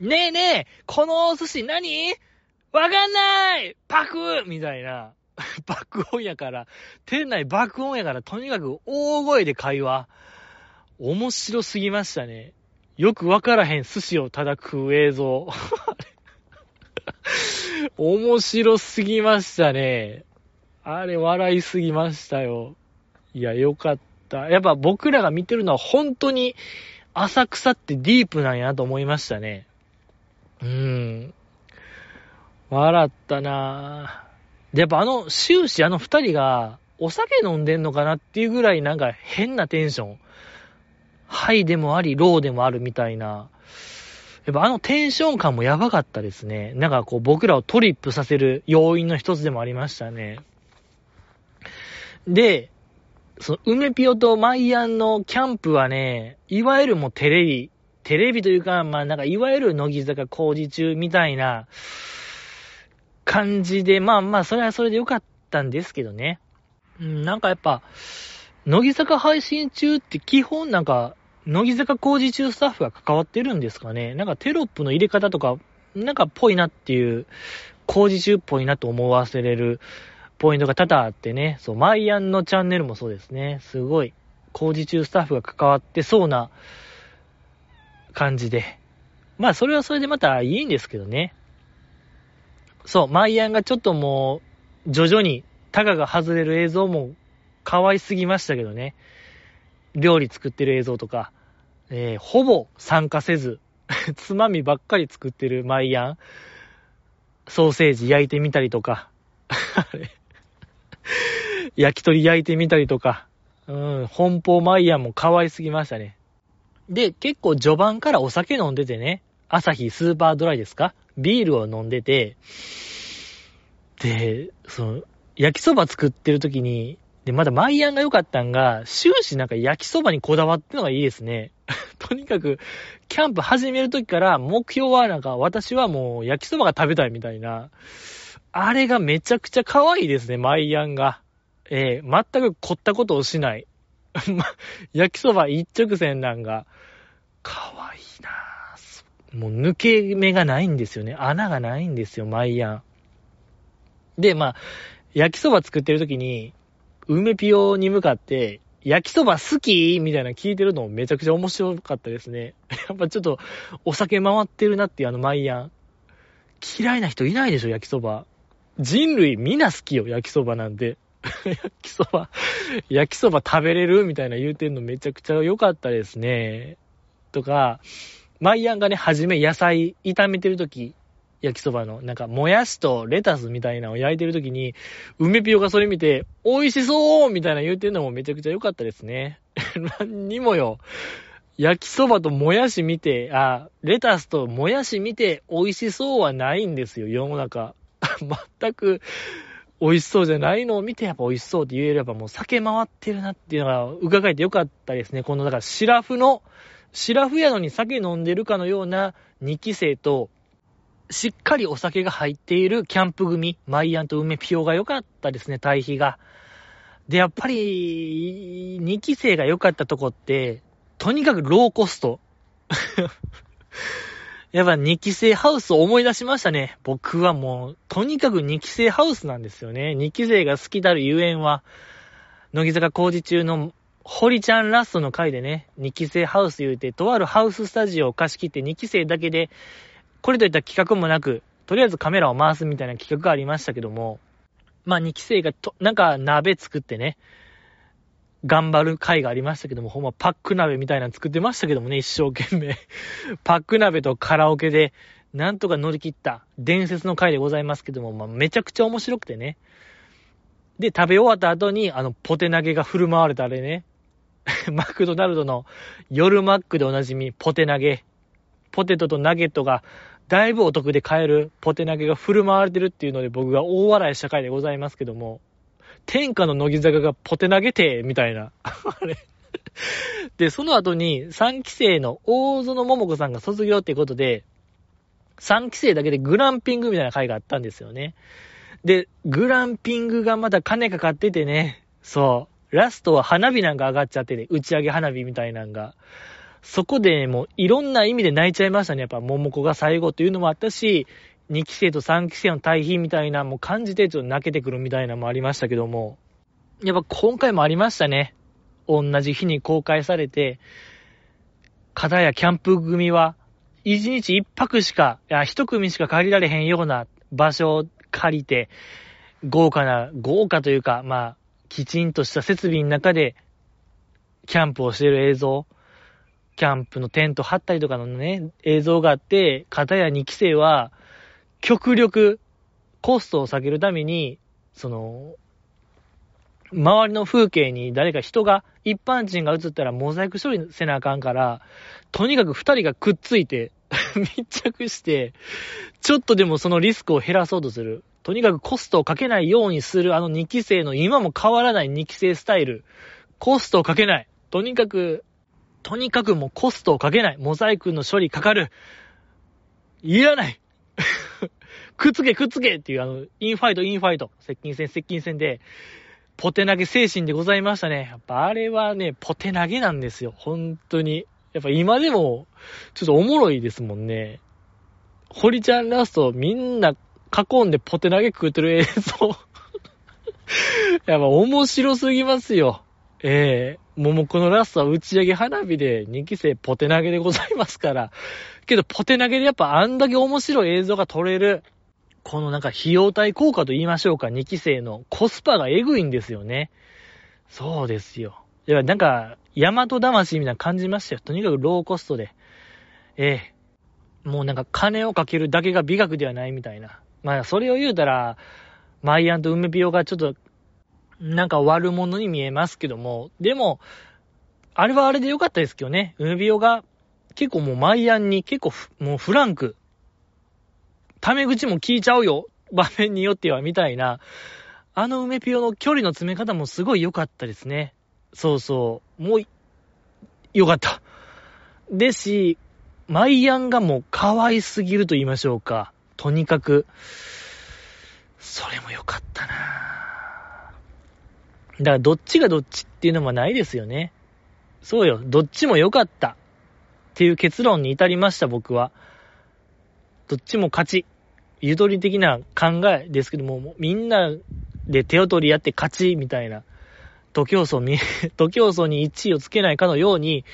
ねえねえ、このお寿司何？わかんないパクみたいな。爆音やから、店内爆音やから、とにかく大声で会話。面白すぎましたね。よくわからへん寿司を叩く映像。面白すぎましたね。あれ笑いすぎましたよ。いや、よかった。やっぱ僕らが見てるのは本当に浅草ってディープなんやと思いましたね。うーん。笑ったなぁ。で、やっぱあの、終始あの二人がお酒飲んでんのかなっていうぐらいなんか変なテンション。ハイでもあり、ローでもあるみたいな。やっぱあのテンション感もやばかったですね。なんかこう僕らをトリップさせる要因の一つでもありましたね。で、その梅ピオとマイアンのキャンプはね、いわゆるもうテレビ、テレビというか、まあなんかいわゆる乃木坂工事中みたいな感じで、まあまあそれはそれでよかったんですけどね。うん、なんかやっぱ、乃木坂配信中って基本なんか乃木坂工事中スタッフが関わってるんですかねなんかテロップの入れ方とか、なんかっぽいなっていう、工事中っぽいなと思わせれるポイントが多々あってね、そう、マイアンのチャンネルもそうですね。すごい、工事中スタッフが関わってそうな感じで。まあ、それはそれでまたいいんですけどね。そう、マイアンがちょっともう、徐々にタガが外れる映像も可愛すぎましたけどね。料理作ってる映像とか、えー、ほぼ参加せず、つまみばっかり作ってるマイアン、ソーセージ焼いてみたりとか、焼き鳥焼いてみたりとか、うん、本邦マイヤンも可愛すぎましたね。で、結構序盤からお酒飲んでてね、朝日スーパードライですか？ビールを飲んでて、で、その、焼きそば作ってる時に、で、まだマイアンが良かったんが、終始なんか焼きそばにこだわってのがいいですね。とにかく、キャンプ始める時から目標はなんか私はもう焼きそばが食べたいみたいな。あれがめちゃくちゃ可愛いですね、マイアンが。えー、全く凝ったことをしない。ま、焼きそば一直線なんが、可愛い。もう抜け目がないんですよね。穴がないんですよ、マイアン。で、まあ、焼きそば作ってる時に、梅ピオに向かって、焼きそば好きみたいな聞いてるのもめちゃくちゃ面白かったですね。やっぱちょっとお酒回ってるなっていうあのマイアン。嫌いな人いないでしょ、焼きそば。人類みんな好きよ、焼きそばなんで。焼きそば、焼きそば食べれるみたいな言うてんのめちゃくちゃ良かったですね。とか、マイアンがね、はじめ野菜炒めてるとき、焼きそばの、なんか、もやしとレタスみたいなのを焼いてるときに、梅ピオがそれ見て、美味しそうみたいな言うてんのもめちゃくちゃ良かったですね。何にもよ。焼きそばともやし見て、あ、レタスともやし見て美味しそうはないんですよ、世の中。全く美味しそうじゃないのを見てやっぱ美味しそうって言えればもう酒回ってるなっていうのが伺えてよかったですね。この、だからシラフの、シラフやのに酒飲んでるかのような2期生と、しっかりお酒が入っているキャンプ組、マイアンと梅ピオが良かったですね、対比が。で、やっぱり、2期生が良かったとこって、とにかくローコスト。やっぱ2期生ハウスを思い出しましたね。僕はもう、とにかく2期生ハウスなんですよね。2期生が好きたるゆえんは、乃木坂工事中の堀ちゃんラストの回でね、2期生ハウス言うて、とあるハウススタジオを貸し切って2期生だけで、これといった企画もなく、とりあえずカメラを回すみたいな企画がありましたけども、まあ2期生がと、なんか鍋作ってね、頑張る回がありましたけども、ほんまパック鍋みたいなの作ってましたけどもね、一生懸命。パック鍋とカラオケで、なんとか乗り切った伝説の回でございますけども、まあ、めちゃくちゃ面白くてね。で、食べ終わった後に、あの、ポテ投げが振る舞われたあれね。マクドナルドの夜マックでおなじみ、ポテ投げ。ポテトとナゲットがだいぶお得で買えるポテ投げが振る舞われてるっていうので僕が大笑いした回でございますけども、天下の乃木坂がポテ投げて、みたいな。あれ。で、その後に3期生の大園桃子さんが卒業ってことで、3期生だけでグランピングみたいな回があったんですよね。で、グランピングがまた金かかっててね、そう、ラストは花火なんか上がっちゃってて、打ち上げ花火みたいなんが。そこでもういろんな意味で泣いちゃいましたね。やっぱ桃子が最後というのもあったし、2期生と3期生の対比みたいなもう感じてちょっと泣けてくるみたいなのもありましたけども、やっぱ今回もありましたね。同じ日に公開されて、片やキャンプ組は、1日1泊しか、いや、1組しか借りられへんような場所を借りて、豪華な、豪華というか、まあ、きちんとした設備の中で、キャンプをしている映像、キャンプのテント張ったりとかのね、映像があって、片や2期生は、極力コストを下げるために、その、周りの風景に誰か人が、一般人が映ったらモザイク処理せなあかんから、とにかく二人がくっついて 密着して、ちょっとでもそのリスクを減らそうとする。とにかくコストをかけないようにするあの2期生の今も変わらない2期生スタイル。コストをかけない。とにかく、とにかくもうコストをかけない。モザイクの処理かかる。いらない くっつけくっつけっていうあの、インファイトインファイト、接近戦接近戦で、ポテナゲ精神でございましたね。やっぱあれはね、ポテナゲなんですよ。本当に。やっぱ今でも、ちょっとおもろいですもんね。堀ちゃんラストみんな囲んでポテナゲ食ってる映像 やっぱ面白すぎますよ。ええー、桃子のラストは打ち上げ花火で2期生ポテ投げでございますから。けどポテ投げでやっぱあんだけ面白い映像が撮れる。このなんか費用対効果と言いましょうか、2期生のコスパがエグいんですよね。そうですよ。いや、なんか、大和魂みたいな感じましたよ。とにかくローコストで。ええ。もうなんか金をかけるだけが美学ではないみたいな。まあ、それを言うたら、マイアンと梅ピオがちょっと、なんか悪者に見えますけども、でも、あれはあれでよかったですけどね。梅ピオが結構もうマイアンに結構もうフランク、タメ口も聞いちゃうよ。場面によっては、みたいな。あの梅ピオの距離の詰め方もすごい良かったですね。そうそう。もう、良かった。ですし、マイアンがもう可愛すぎると言いましょうか。とにかく、それも良かったなだからどっちがどっちっていうのもないですよね。そうよ。どっちも良かった。っていう結論に至りました、僕は。どっちも勝ち。ゆとり的な考えですけども、みんなで手を取り合って勝ちみたいな、徒競走に、徒競走に1位をつけないかのように、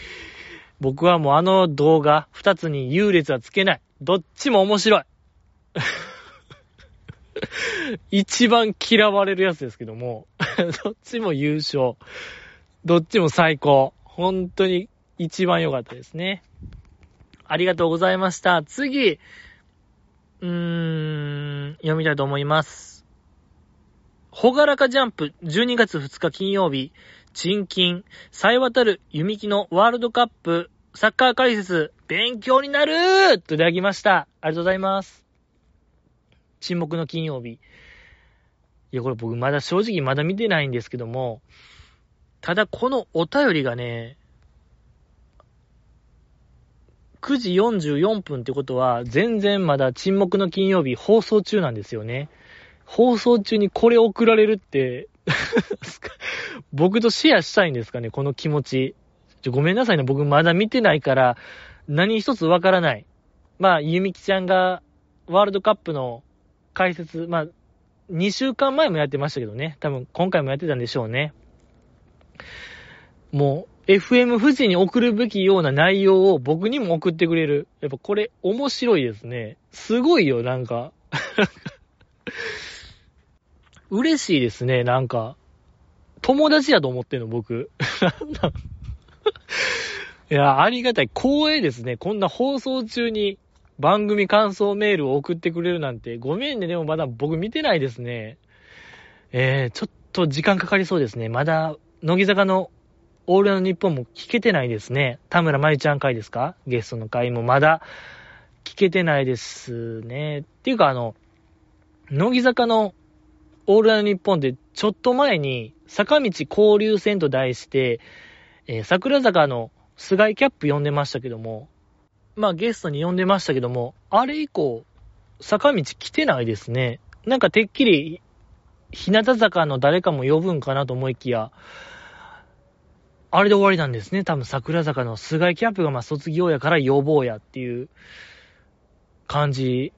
僕はもうあの動画2つに優劣はつけない。どっちも面白い。一番嫌われるやつですけども、どっちも優勝。どっちも最高。本当に一番良かったですね。ありがとうございました。次、うーん、読みたいと思います。ほがらかジャンプ、12月2日金曜日、賃金、さえ渡る弓木のワールドカップ、サッカー解説、勉強になるといただきました。ありがとうございます。沈黙の金曜日。いや、これ僕まだ正直まだ見てないんですけども、ただこのお便りがね、9時44分ってことは、全然まだ沈黙の金曜日放送中なんですよね。放送中にこれ送られるって 僕とシェアしたいんですかね、この気持ち。ちごめんなさいね、僕まだ見てないから、何一つわからない。まあ、ゆみきちゃんがワールドカップの解説、まあ、2週間前もやってましたけどね。多分今回もやってたんでしょうね。もう、FM 富士に送るべきような内容を僕にも送ってくれる。やっぱこれ面白いですね。すごいよ、なんか。嬉しいですね、なんか。友達やと思ってんの、僕。いや、ありがたい。光栄ですね。こんな放送中に番組感想メールを送ってくれるなんて。ごめんね、でもまだ僕見てないですね。えー、ちょっと時間かかりそうですね。まだ、乃木坂のオールナイトニッポンも聞けてないですね。田村まゆちゃん回ですか？ゲストの回もまだ聞けてないですね。っていうかあの、乃木坂のオールナイトニッポンでちょっと前に坂道交流戦と題して、えー、桜坂の菅井キャップ呼んでましたけども、まあゲストに呼んでましたけども、あれ以降、坂道来てないですね。なんかてっきり、日向坂の誰かも呼ぶんかなと思いきや、あれで終わりなんですね。多分桜坂の菅井キャップがまあ卒業やから呼ぼうやっていう感じ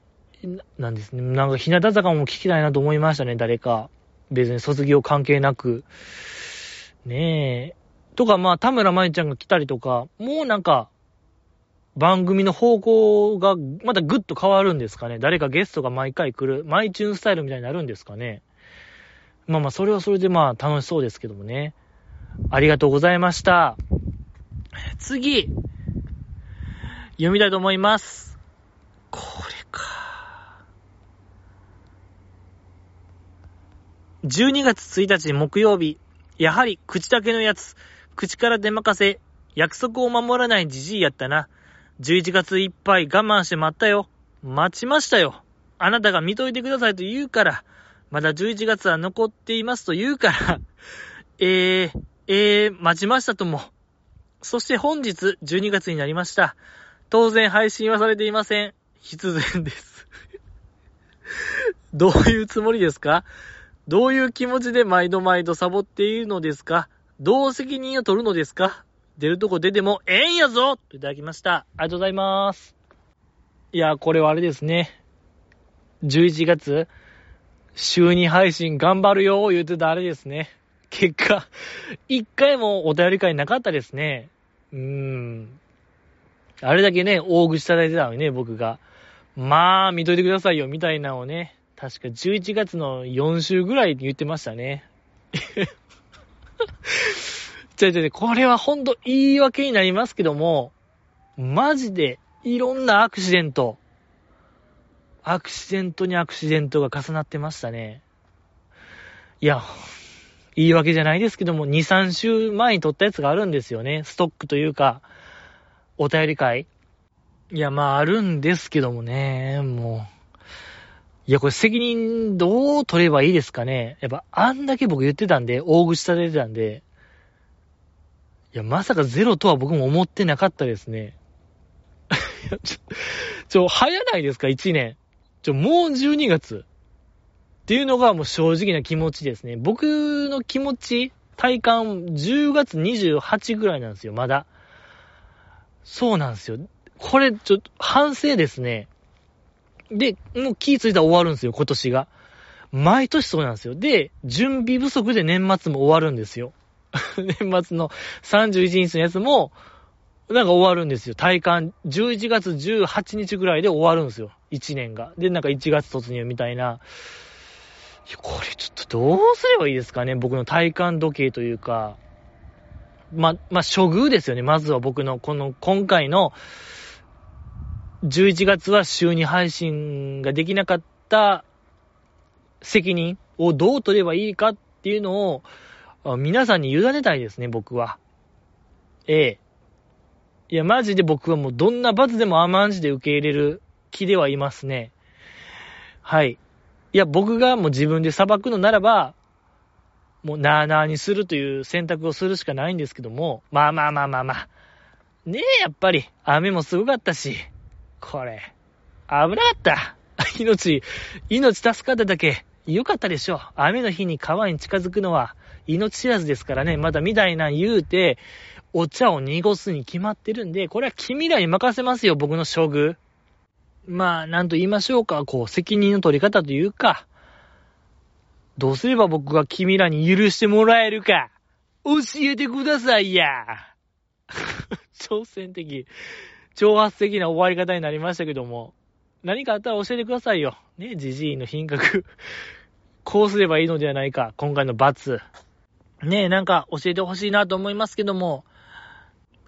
なんですね。なんか日向坂も聞きたいなと思いましたね、誰か。別に卒業関係なく。ねえ。とかまあ田村舞ちゃんが来たりとか、もうなんか、番組の方向がまたぐっと変わるんですかね。誰かゲストが毎回来る、マイチューンスタイルみたいになるんですかね。まあまあ、それはそれでまあ楽しそうですけどもね。ありがとうございました。次、読みたいと思います。これか。12月1日木曜日、やはり口だけのやつ、口から出まかせ、約束を守らないじじいやったな。11月いっぱい我慢して待ったよ。待ちましたよ。あなたが見といてくださいと言うから、まだ11月は残っていますと言うから、えー、えー、待ちましたとも。そして本日12月になりました。当然配信はされていません。必然です どういうつもりですか？どういう気持ちで毎度毎度サボっているのですか？どう責任を取るのですか？出るとこ出てもええんやぞといただきました。ありがとうございます。いや、これはあれですね。11月、週2配信頑張るよ言うてたあれですね。結果、一回もお便り会なかったですね。うーん。あれだけね、大口叩いてたのにね、僕が。まあ、見といてくださいよ、みたいなのをね、確か11月の4週ぐらい言ってましたね。ちょいちょい、これはほんと言い訳になりますけども、マジでいろんなアクシデント、アクシデントにアクシデントが重なってましたね。いや、言い訳じゃないですけども、2、3週前に撮ったやつがあるんですよね。ストックというか、お便り会。いや、まあ、あるんですけどもね、もう。いや、これ責任どう取ればいいですかね。やっぱ、あんだけ僕言ってたんで、大口されてたんで、いや、まさかゼロとは僕も思ってなかったですね。ちょ、ちょ、早ないですか ?1 年。ちょ、もう12月。っていうのがもう正直な気持ちですね。僕の気持ち、体感10月28ぐらいなんですよ、まだ。そうなんですよ。これ、ちょっと、反省ですね。で、もう気ぃついたら終わるんですよ、今年が。毎年そうなんですよ。で、準備不足で年末も終わるんですよ。年末の31日のやつも、なんか終わるんですよ。体感、11月18日ぐらいで終わるんですよ。1年が。で、なんか1月突入みたいな。いこれちょっとどうすればいいですかね僕の体感時計というか。ま、まあ、処遇ですよね。まずは僕のこの今回の11月は週に配信ができなかった責任をどう取ればいいかっていうのを皆さんに委ねたいですね、僕は。ええ。いや、マジで僕はもうどんな罰でも甘んじで受け入れる気ではいますね。はい。いや、僕がもう自分で裁くのならば、もうなーなーにするという選択をするしかないんですけども、まあまあまあまあまあ。ねえ、やっぱり、雨もすごかったし、これ、危なかった。命、命助かっただけ、よかったでしょう。雨の日に川に近づくのは、命知らずですからね、まだみたいな言うて、お茶を濁すに決まってるんで、これは君らに任せますよ、僕の処遇。まあ、なんと言いましょうか、こう、責任の取り方というか、どうすれば僕が君らに許してもらえるか、教えてくださいや。挑戦的、挑発的な終わり方になりましたけども、何かあったら教えてくださいよ。ね、じじいの品格。こうすればいいのではないか、今回の罰。ねえ、なんか教えてほしいなと思いますけども、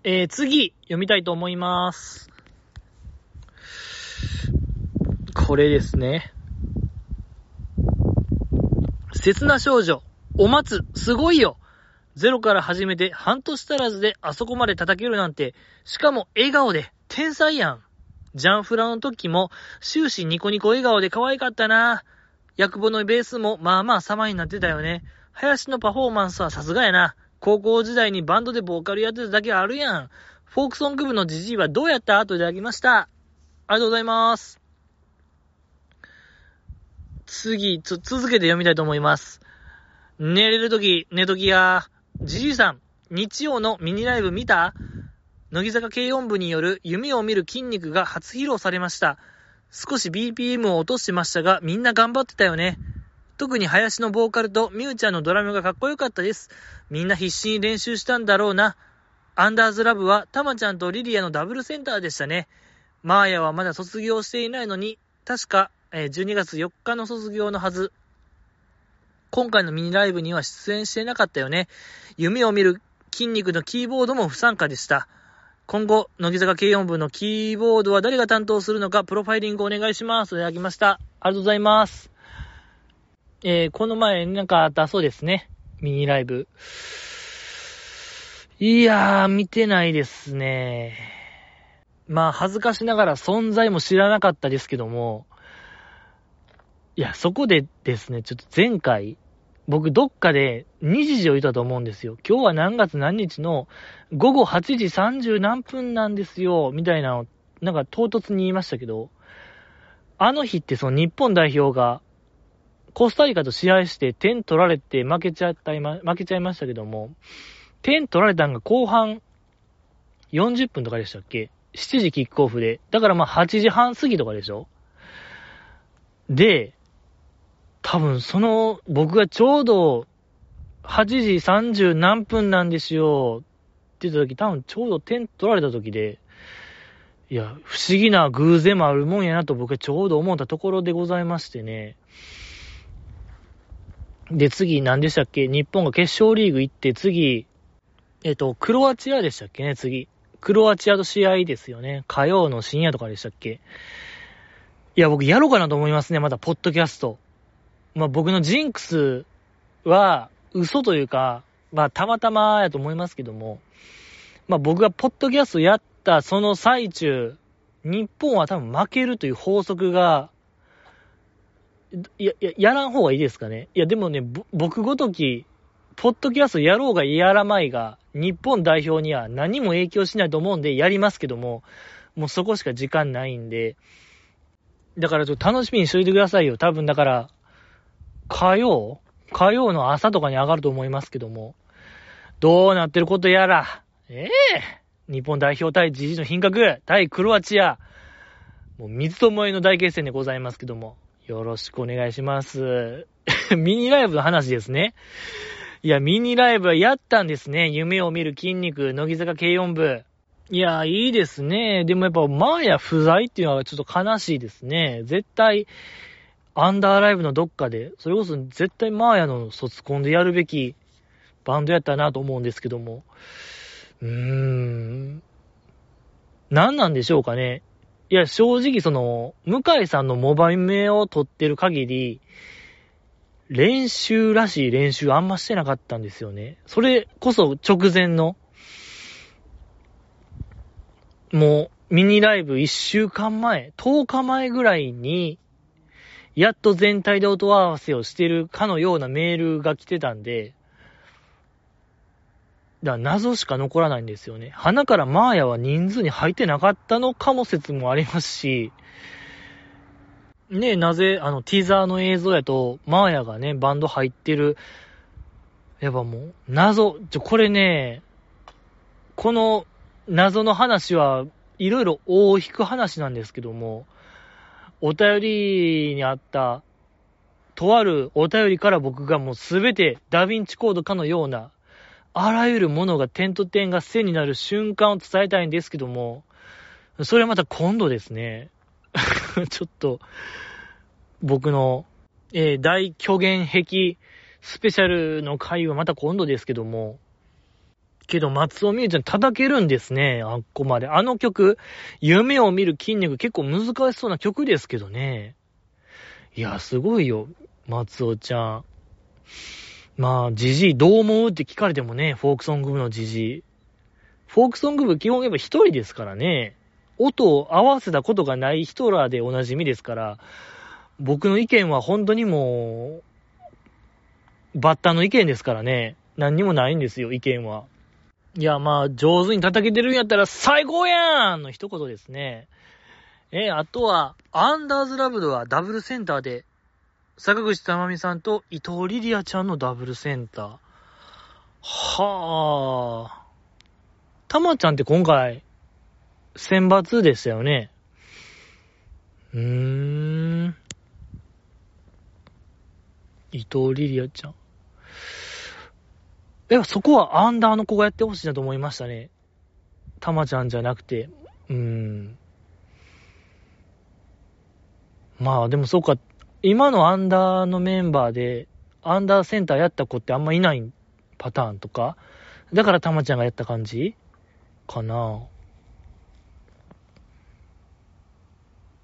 えー、次、読みたいと思います。これですね。切な少女、お松、すごいよ。ゼロから始めて半年足らずであそこまで叩けるなんて、しかも笑顔で、天才やん。ジャンフラの時も終始ニコニコ笑顔で可愛かったな。役簿のベースもまあまあ様になってたよね。林のパフォーマンスはさすがやな。高校時代にバンドでボーカルやってただけあるやん。フォークソング部のジジイはどうやったといただきました。ありがとうございます。次、つ、続けて読みたいと思います。寝れるとき、寝ときや、じじいさん、日曜のミニライブ見た？乃木坂軽音部による夢を見る筋肉が初披露されました。少し BPM を落としてましたが、みんな頑張ってたよね。特に林のボーカルとミューちゃんのドラムがかっこよかったです。みんな必死に練習したんだろうな。アンダーズラブはタマちゃんとリリアのダブルセンターでしたね。マーヤはまだ卒業していないのに、確か、12月4日の卒業のはず。今回のミニライブには出演してなかったよね。夢を見る筋肉のキーボードも不参加でした。今後、乃木坂軽音部のキーボードは誰が担当するのか、プロファイリングお願いします。いただきました。ありがとうございます。えー、この前なんかあったそうですね。ミニライブ。いやー、見てないですね。まあ、恥ずかしながら存在も知らなかったですけども、いや、そこでですね、ちょっと前回、僕どっかで日時を言ったと思うんですよ。今日は何月何日の午後8時30何分なんですよ、みたいなの、なんか唐突に言いましたけど、あの日ってその日本代表がコスタリカと試合して点取られて負けちゃった、負けちゃいましたけども、点取られたんが後半40分とかでしたっけ ?7 時キックオフで。だからまあ8時半過ぎとかでしょ？で、多分その、僕がちょうど、8時30何分なんですよ、って言った時、多分ちょうど点取られた時で、いや、不思議な偶然もあるもんやなと僕はちょうど思ったところでございましてね。で、次何でしたっけ？日本が決勝リーグ行って、次、えっと、クロアチアでしたっけね？次。クロアチアと試合ですよね。火曜の深夜とかでしたっけ？いや、僕やろうかなと思いますね。また、ポッドキャスト。まあ僕のジンクスは嘘というか、まあたまたまやと思いますけども、まあ僕がポッドキャストやったその最中、日本は多分負けるという法則が、や、や、やらん方がいいですかね。いや、でもね、僕ごとき、ポッドキャストやろうがやらまいが、日本代表には何も影響しないと思うんで、やりますけども、もうそこしか時間ないんで、だからちょっと楽しみにしといてくださいよ。多分だから、火曜？火曜の朝とかに上がると思いますけども、どうなってることやら、ええ。ー、日本代表対ジジの品格、対クロアチア、もう水と燃えの大決戦でございますけども、よろしくお願いします。ミニライブの話ですね。いや、ミニライブはやったんですね。夢を見る筋肉、乃木坂軽音部。いや、いいですね。でもやっぱ、マーヤ不在っていうのはちょっと悲しいですね。絶対、アンダーライブのどっかで、それこそ絶対マーヤの卒コンでやるべきバンドやったなと思うんですけども。うーん。何なんでしょうかね。いや、正直その、向井さんのモバイル名を取ってる限り、練習らしい練習あんましてなかったんですよね。それこそ直前の、もう、ミニライブ1週間前、10日前ぐらいに、やっと全体で音合わせをしてるかのようなメールが来てたんで、だ謎しか残らないんですよね。花からマーヤは人数に入ってなかったのかも説もありますし、ねなぜ、あの、ティザーの映像やと、マーヤがね、バンド入ってる、やっぱもう、謎、ちょ、これね、この謎の話はいろいろ大引く話なんですけども、お便りにあった、とあるお便りから僕がもうすべてダヴィンチコードかのような、あらゆるものが点と点が線になる瞬間を伝えたいんですけども、それはまた今度ですね。ちょっと、僕の、えー、大虚言壁スペシャルの回はまた今度ですけども、けど、松尾美優ちゃん叩けるんですね。あっこまで。あの曲、夢を見る筋肉結構難しそうな曲ですけどね。いや、すごいよ。松尾ちゃん。まあ、じじいどう思うって聞かれてもね、フォークソング部のじじい。フォークソング部基本やっぱ一人ですからね。音を合わせたことがない人らでおなじみですから、僕の意見は本当にもう、バッタの意見ですからね。何にもないんですよ、意見は。いや、まあ、上手に叩けてるんやったら最高やんの一言ですね。えあとは、アンダーズラブドはダブルセンターで、坂口珠美さんと伊藤リリアちゃんのダブルセンター。はあ。たまちゃんって今回、選抜でしたよね。うーん。伊藤リリアちゃん。え、そこはアンダーの子がやってほしいなと思いましたね。たまちゃんじゃなくて。うーん。まあでもそうか、今のアンダーのメンバーで、アンダーセンターやった子ってあんまいないパターンとかだからたまちゃんがやった感じ？かな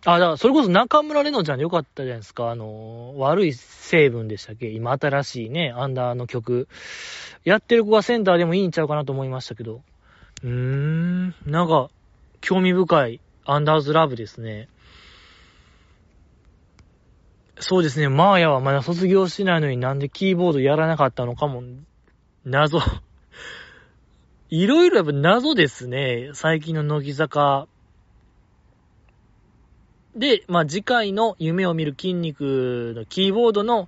あ、だからそれこそ中村玲乃ちゃんでよかったじゃないですか。あの、悪い成分でしたっけ？今新しいね、アンダーの曲。やってる子がセンターでもいいんちゃうかなと思いましたけど。うーん、なんか、興味深いアンダーズラブですね。そうですね、マーヤはまだ卒業してないのになんでキーボードやらなかったのかも、謎。いろいろやっぱ謎ですね。最近の乃木坂で、まあ、次回の夢を見る筋肉のキーボードの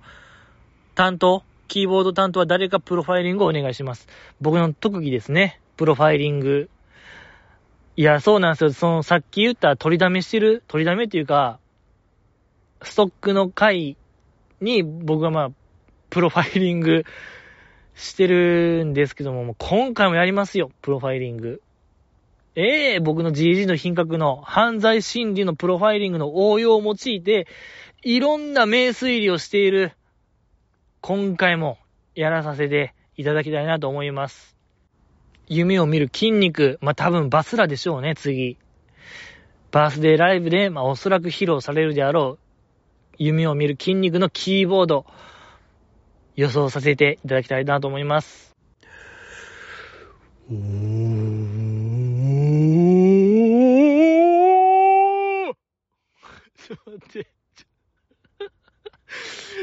担当、キーボード担当は誰かプロファイリングをお願いします。僕の特技ですね。プロファイリング。いや、そうなんですよ。その、さっき言った取りだめしてる、取りだめっていうか、ストックの回に僕がまあ、プロファイリングしてるんですけども、も今回もやりますよ、プロファイリング。ええー、僕の GG の品格の犯罪心理のプロファイリングの応用を用いて、いろんな名推理をしている、今回もやらさせていただきたいなと思います。夢を見る筋肉、まあ、多分バスラでしょうね、次。バースデーライブで、まあ、おそらく披露されるであろう、夢を見る筋肉のキーボード、予想させていただきたいなと思います。うーんちょっと待って。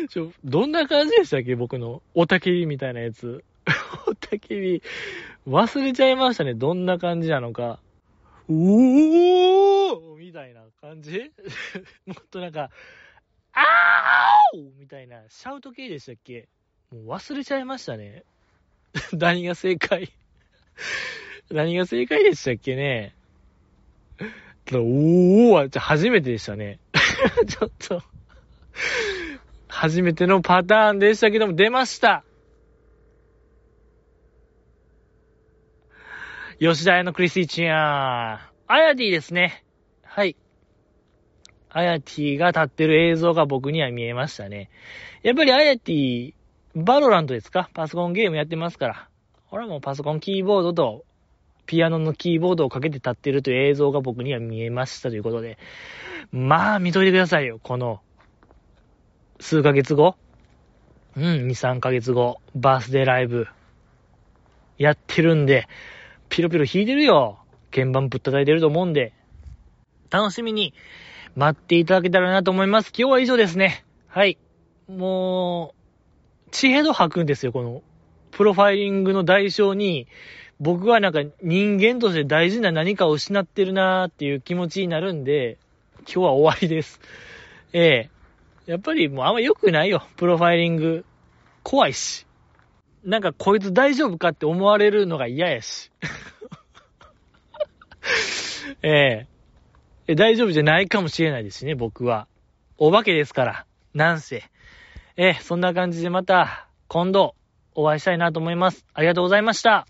ちょ、どんな感じでしたっけ僕の、おたけびみたいなやつ。おたけび、忘れちゃいましたね。どんな感じなのか。おーみたいな感じ？もっとなんか、あーみたいな、シャウト系でしたっけ？もう忘れちゃいましたね。何が正解？何が正解でしたっけね？おーは、じゃ初めてでしたね。ちょっと初めてのパターンでしたけども、出ました吉田綾乃クリスティーちゃん。あやティーですね。はい。あやティーが立ってる映像が僕には見えましたね。やっぱりあやティー、VALORANT ですか？パソコンゲームやってますから。これはもうパソコンキーボードとピアノのキーボードをかけて立ってるという映像が僕には見えましたということで、まあ見といてくださいよ、この、数ヶ月後。うん、2、3ヶ月後、バースデーライブ、やってるんで、ピロピロ弾いてるよ。鍵盤ぶったたいてると思うんで、楽しみに。待っていただけたらなと思います。今日は以上ですね。はい。もう、地ヘド吐くんですよ、この、プロファイリングの代償に、僕はなんか人間として大事な何かを失ってるなーっていう気持ちになるんで、今日は終わりです。ええやっぱりもうあんま良くないよ。プロファイリング。怖いし。なんかこいつ大丈夫かって思われるのが嫌やし。ええ大丈夫じゃないかもしれないですね、僕は。お化けですから。なんせ。えそんな感じでまた、今度、お会いしたいなと思います。ありがとうございました。